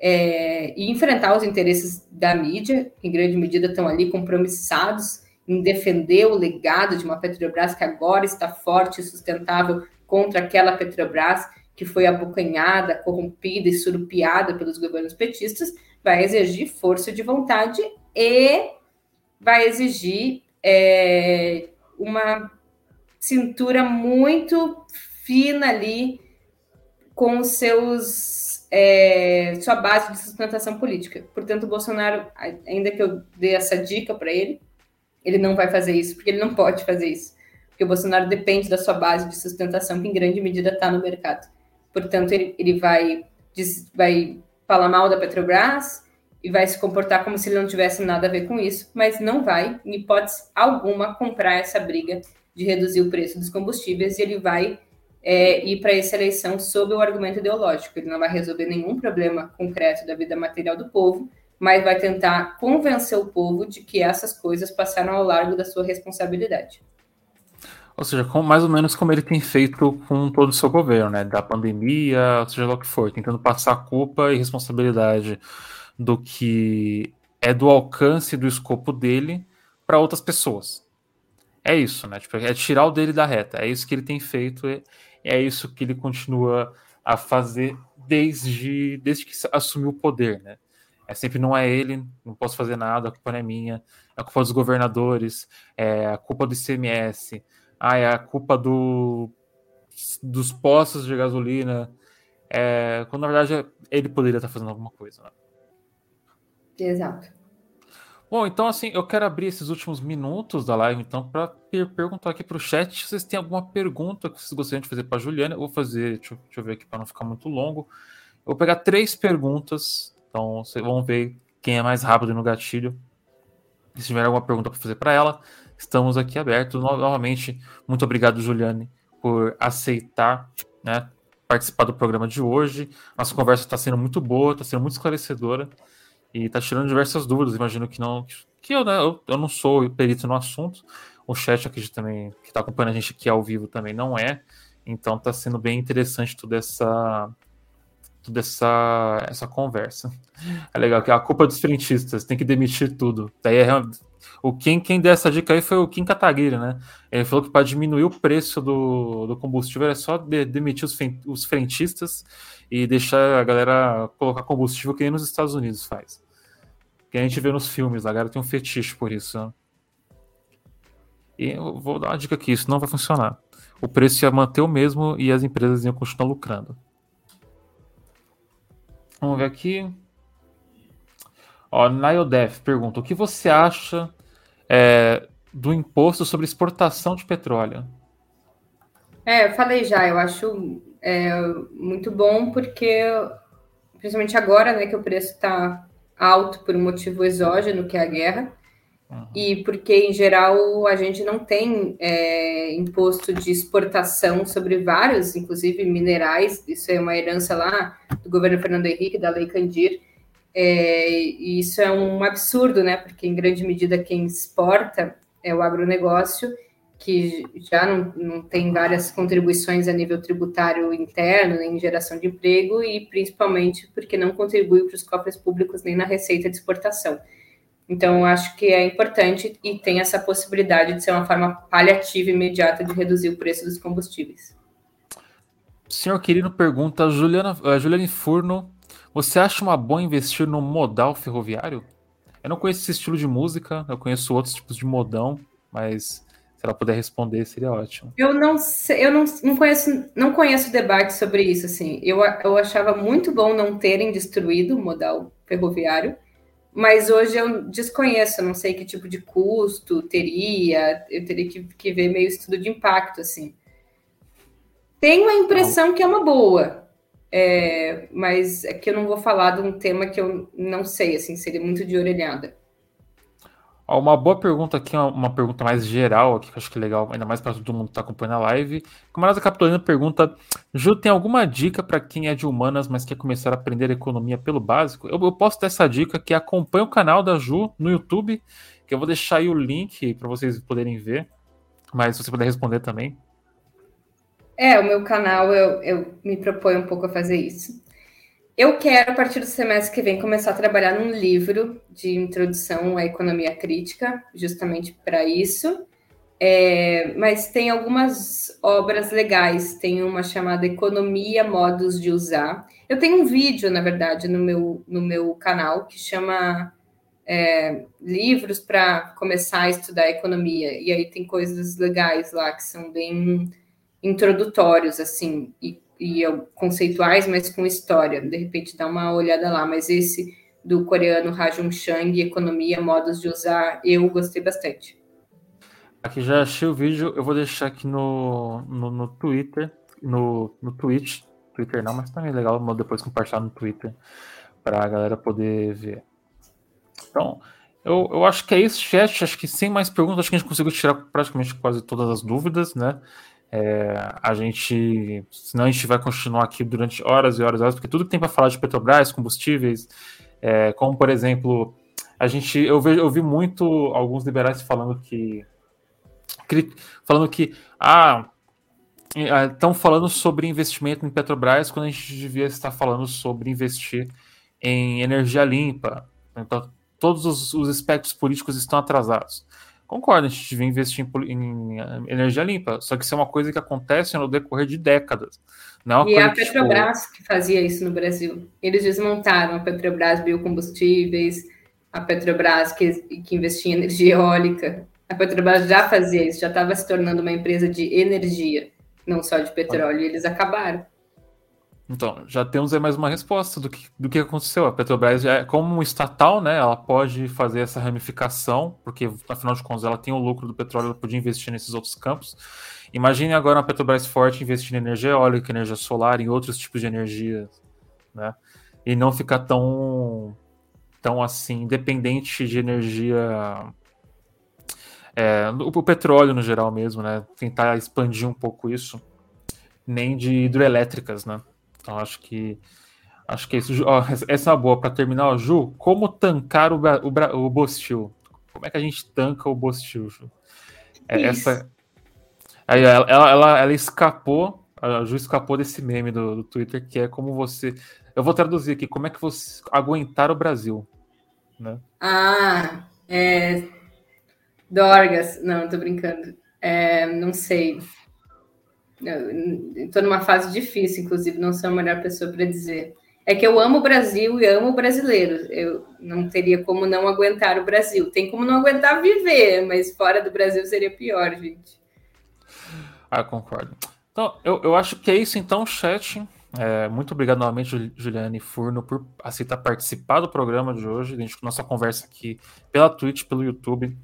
é, e enfrentar os interesses da mídia, que em grande medida estão ali compromissados em defender o legado de uma Petrobras que agora está forte e sustentável contra aquela Petrobras que foi abocanhada, corrompida e surupiada pelos governos petistas, vai exigir força de vontade e vai exigir é, uma cintura muito fina ali com os seus é, sua base de sustentação política. Portanto, o Bolsonaro, ainda que eu dê essa dica para ele, ele não vai fazer isso, porque ele não pode fazer isso. Porque o Bolsonaro depende da sua base de sustentação, que em grande medida está no mercado. Portanto, ele, ele vai, diz, vai falar mal da Petrobras e vai se comportar como se ele não tivesse nada a ver com isso, mas não vai, em hipótese alguma, comprar essa briga de reduzir o preço dos combustíveis e ele vai é, ir para essa eleição sob o argumento ideológico. Ele não vai resolver nenhum problema concreto da vida material do povo, mas vai tentar convencer o povo de que essas coisas passaram ao largo da sua responsabilidade. Ou seja, com, mais ou menos como ele tem feito com todo o seu governo, né? Da pandemia, seja lá o que for, tentando passar a culpa e responsabilidade do que é do alcance do escopo dele para outras pessoas. É isso, né? Tipo, é tirar o dele da reta. É isso que ele tem feito, é isso que ele continua a fazer desde, desde que assumiu o poder, né? É sempre não é ele, não posso fazer nada, a culpa não é minha, é a culpa dos governadores, é a culpa do ICMS, ah, é a culpa do, dos postos de gasolina, é, quando na verdade ele poderia estar fazendo alguma coisa. Né? Exato. Bom, então assim, eu quero abrir esses últimos minutos da live, então, para perguntar aqui para o chat se vocês têm alguma pergunta que vocês gostariam de fazer para Juliana. Eu vou fazer, deixa deixa eu ver aqui para não ficar muito longo. Eu vou pegar três perguntas, então vocês vão ver quem é mais rápido no gatilho. Se tiver alguma pergunta para fazer para ela, estamos aqui abertos. Novamente, muito obrigado, Juliane, por aceitar né, participar do programa de hoje. Nossa conversa está sendo muito boa, está sendo muito esclarecedora e está tirando diversas dúvidas. Imagino que não, que eu, né, eu, eu não sou perito no assunto. O chat aqui também que está acompanhando a gente aqui ao vivo também não é. Então está sendo bem interessante toda essa toda essa, essa conversa. É legal que a culpa dos frentistas tem que demitir tudo. Daí é, o Kim, quem deu essa dica aí foi o Kim Kataguiri, né? Ele falou que para diminuir o preço do, do combustível é só de, demitir os, os frentistas e deixar a galera colocar combustível que nem nos Estados Unidos faz. Que a gente vê nos filmes, a galera tem um fetiche por isso. Né? E eu vou dar uma dica aqui, isso não vai funcionar. O preço ia manter o mesmo e as empresas iam continuar lucrando. Vamos ver aqui. Ó, Niodev pergunta: o que você acha é, do imposto sobre exportação de petróleo? É, eu falei já, eu acho é, muito bom porque, principalmente agora, né, que o preço está alto por um motivo exógeno, que é a guerra, uhum. e porque, em geral, a gente não tem é, imposto de exportação sobre vários, inclusive minerais, isso é uma herança lá do governo Fernando Henrique, da Lei Candir, é, e isso é um absurdo, né? Porque em grande medida quem exporta é o agronegócio, que já não, não tem várias contribuições a nível tributário interno, nem geração de emprego, e principalmente porque não contribui para os cofres públicos nem na receita de exportação. Então, acho que é importante e tem essa possibilidade de ser uma forma paliativa imediata de reduzir o preço dos combustíveis. Senhor Quirino pergunta, Juliana, uh, Juliane Furno você acha uma boa investir no modal ferroviário? Eu não conheço esse estilo de música, eu conheço outros tipos de modão, mas se ela puder responder, seria ótimo. Eu não sei, eu não, não conheço, não conheço debate sobre isso, assim. Eu, eu achava muito bom não terem destruído o modal ferroviário, mas hoje eu desconheço, não sei que tipo de custo teria, eu teria que, que ver meio estudo de impacto, assim. Tenho a impressão que é uma boa, é, mas é que eu não vou falar de um tema que eu não sei, assim, seria muito de orelhada. Uma boa pergunta aqui, uma pergunta mais geral aqui, que eu acho que é legal, ainda mais para todo mundo que está acompanhando a live. Camarada Capitolina pergunta: Ju, tem alguma dica para quem é de humanas, mas quer começar a aprender economia pelo básico? Eu, eu posso dar essa dica que acompanha o canal da Ju no YouTube, que eu vou deixar aí o link para vocês poderem ver, mas se você puder responder também. É, o meu canal, eu, eu me proponho um pouco a fazer isso. Eu quero, a partir do semestre que vem, começar a trabalhar num livro de introdução à economia crítica, justamente para isso. É, mas tem algumas obras legais. Tem uma chamada Economia Modos de Usar. Eu tenho um vídeo, na verdade, no meu, no meu canal que chama é, Livros para começar a estudar economia. E aí tem coisas legais lá que são bem introdutórios, assim, e, e conceituais, mas com história. De repente, dá uma olhada lá. Mas esse do coreano Rajun Chang, Economia, Modos de Usar, eu gostei bastante. Aqui já achei o vídeo, eu vou deixar aqui no, no, no Twitter, no, no Twitch. Twitter não, mas também é legal depois compartilhar no Twitter para a galera poder ver. Então, eu, eu acho que é isso, chat. Acho que sem mais perguntas, acho que a gente conseguiu tirar praticamente quase todas as dúvidas, né? É, a gente, senão a gente vai continuar aqui durante horas e horas e horas, porque tudo que tem para falar de Petrobras, combustíveis, é, como por exemplo, a gente, eu, vejo, eu vi muito alguns liberais falando que, falando que, ah, estão falando sobre investimento em Petrobras quando a gente devia estar falando sobre investir em energia limpa. Então, todos os, os aspectos políticos estão atrasados. Concordo, a gente devia investir em, em, energia limpa, só que isso é uma coisa que acontece no decorrer de décadas. Não é e a Petrobras que, tipo... que fazia isso no Brasil. Eles desmontaram a Petrobras biocombustíveis, a Petrobras que, que investia em energia eólica. A Petrobras já fazia isso, já estava se tornando uma empresa de energia, não só de petróleo, e eles acabaram. Então, já temos aí mais uma resposta do que, do que aconteceu. A Petrobras, é, como estatal, né, ela pode fazer essa ramificação, porque, afinal de contas, ela tem o lucro do petróleo, ela podia investir nesses outros campos. Imagine agora a Petrobras forte investindo em energia eólica, energia solar, em outros tipos de energia, né? E não ficar tão, tão assim, dependente de energia... É, o petróleo no geral mesmo, né? Tentar expandir um pouco isso. Nem de hidroelétricas, né? Então acho que acho que é isso. Ó, essa é uma boa para terminar, ó, Ju. Como tancar o, o, o Bostil? Como é que a gente tanca o Bostil, Ju? É, essa. Aí ela, ela, ela, ela, escapou. A Ju escapou desse meme do, do Twitter que é como você. Eu vou traduzir aqui. Como é que você aguentar o Brasil? Né? Ah, é. Dorgas. Não, tô brincando. É, não sei. Estou numa fase difícil, inclusive, não sou a melhor pessoa para dizer. É que eu amo o Brasil e amo o brasileiro. Eu não teria como não aguentar o Brasil. Tem como não aguentar viver, mas fora do Brasil seria pior, gente. Ah, concordo. Então, eu, eu acho que é isso então, chat. É, muito obrigado novamente, Juliane Furno, por aceitar participar do programa de hoje. A gente nossa conversa aqui pela Twitch, pelo YouTube.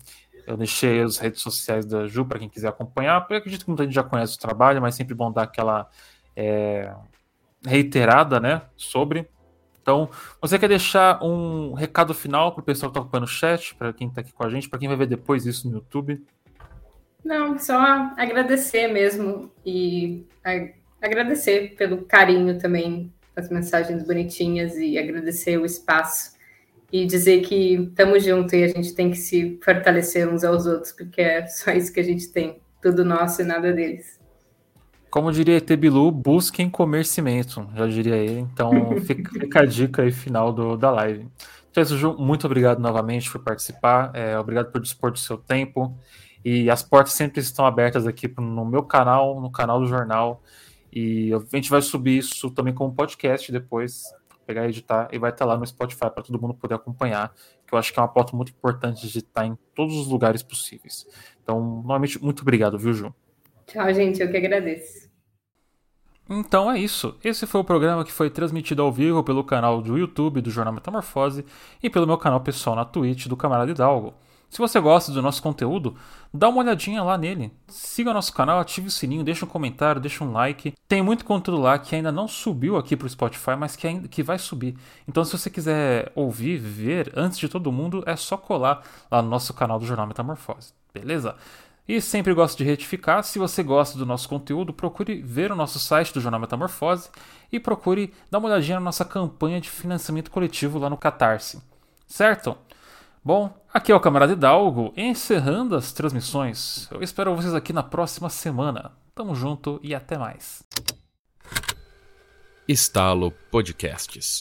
Eu deixei as redes sociais da Ju para quem quiser acompanhar. Eu acredito que muita gente já conhece o trabalho, mas sempre bom dar aquela é, reiterada, né, sobre. Então, você quer deixar um recado final para o pessoal que está ocupando o chat, para quem está aqui com a gente, para quem vai ver depois isso no YouTube? Não, só agradecer mesmo e agradecer pelo carinho também, as mensagens bonitinhas e agradecer o espaço e dizer que estamos juntos e a gente tem que se fortalecer uns aos outros, porque é só isso que a gente tem, tudo nosso e nada deles. Como diria Tebilu, busquem comer cimento, já diria ele. Então fica, fica, a dica aí final do, da live. Então, Ju, muito obrigado novamente por participar, é, obrigado por dispor do seu tempo. E as portas sempre estão abertas aqui no meu canal, no canal do jornal. E a gente vai subir isso também como podcast depois pegar e editar e vai estar lá no Spotify para todo mundo poder acompanhar, que eu acho que é uma pauta muito importante de estar em todos os lugares possíveis. Então, novamente, muito obrigado, viu, Ju? Tchau, gente, eu que agradeço. Então é isso. Esse foi o programa que foi transmitido ao vivo pelo canal do YouTube do Jornal Metamorfose e pelo meu canal pessoal na Twitch do Camarada Hidalgo. Se você gosta do nosso conteúdo, dá uma olhadinha lá nele. Siga nosso canal, ative o sininho, deixa um comentário, deixa um like. Tem muito conteúdo lá que ainda não subiu aqui para o Spotify, mas que, ainda, que vai subir. Então, se você quiser ouvir, ver antes de todo mundo, é só colar lá no nosso canal do Jornal Metamorfose. Beleza? E sempre gosto de retificar, se você gosta do nosso conteúdo, procure ver o nosso site do Jornal Metamorfose e procure dar uma olhadinha na nossa campanha de financiamento coletivo lá no Catarse. Certo? Bom, aqui é o Camarada Hidalgo, encerrando as transmissões. Eu espero vocês aqui na próxima semana. Tamo junto e até mais. Estalo Podcasts.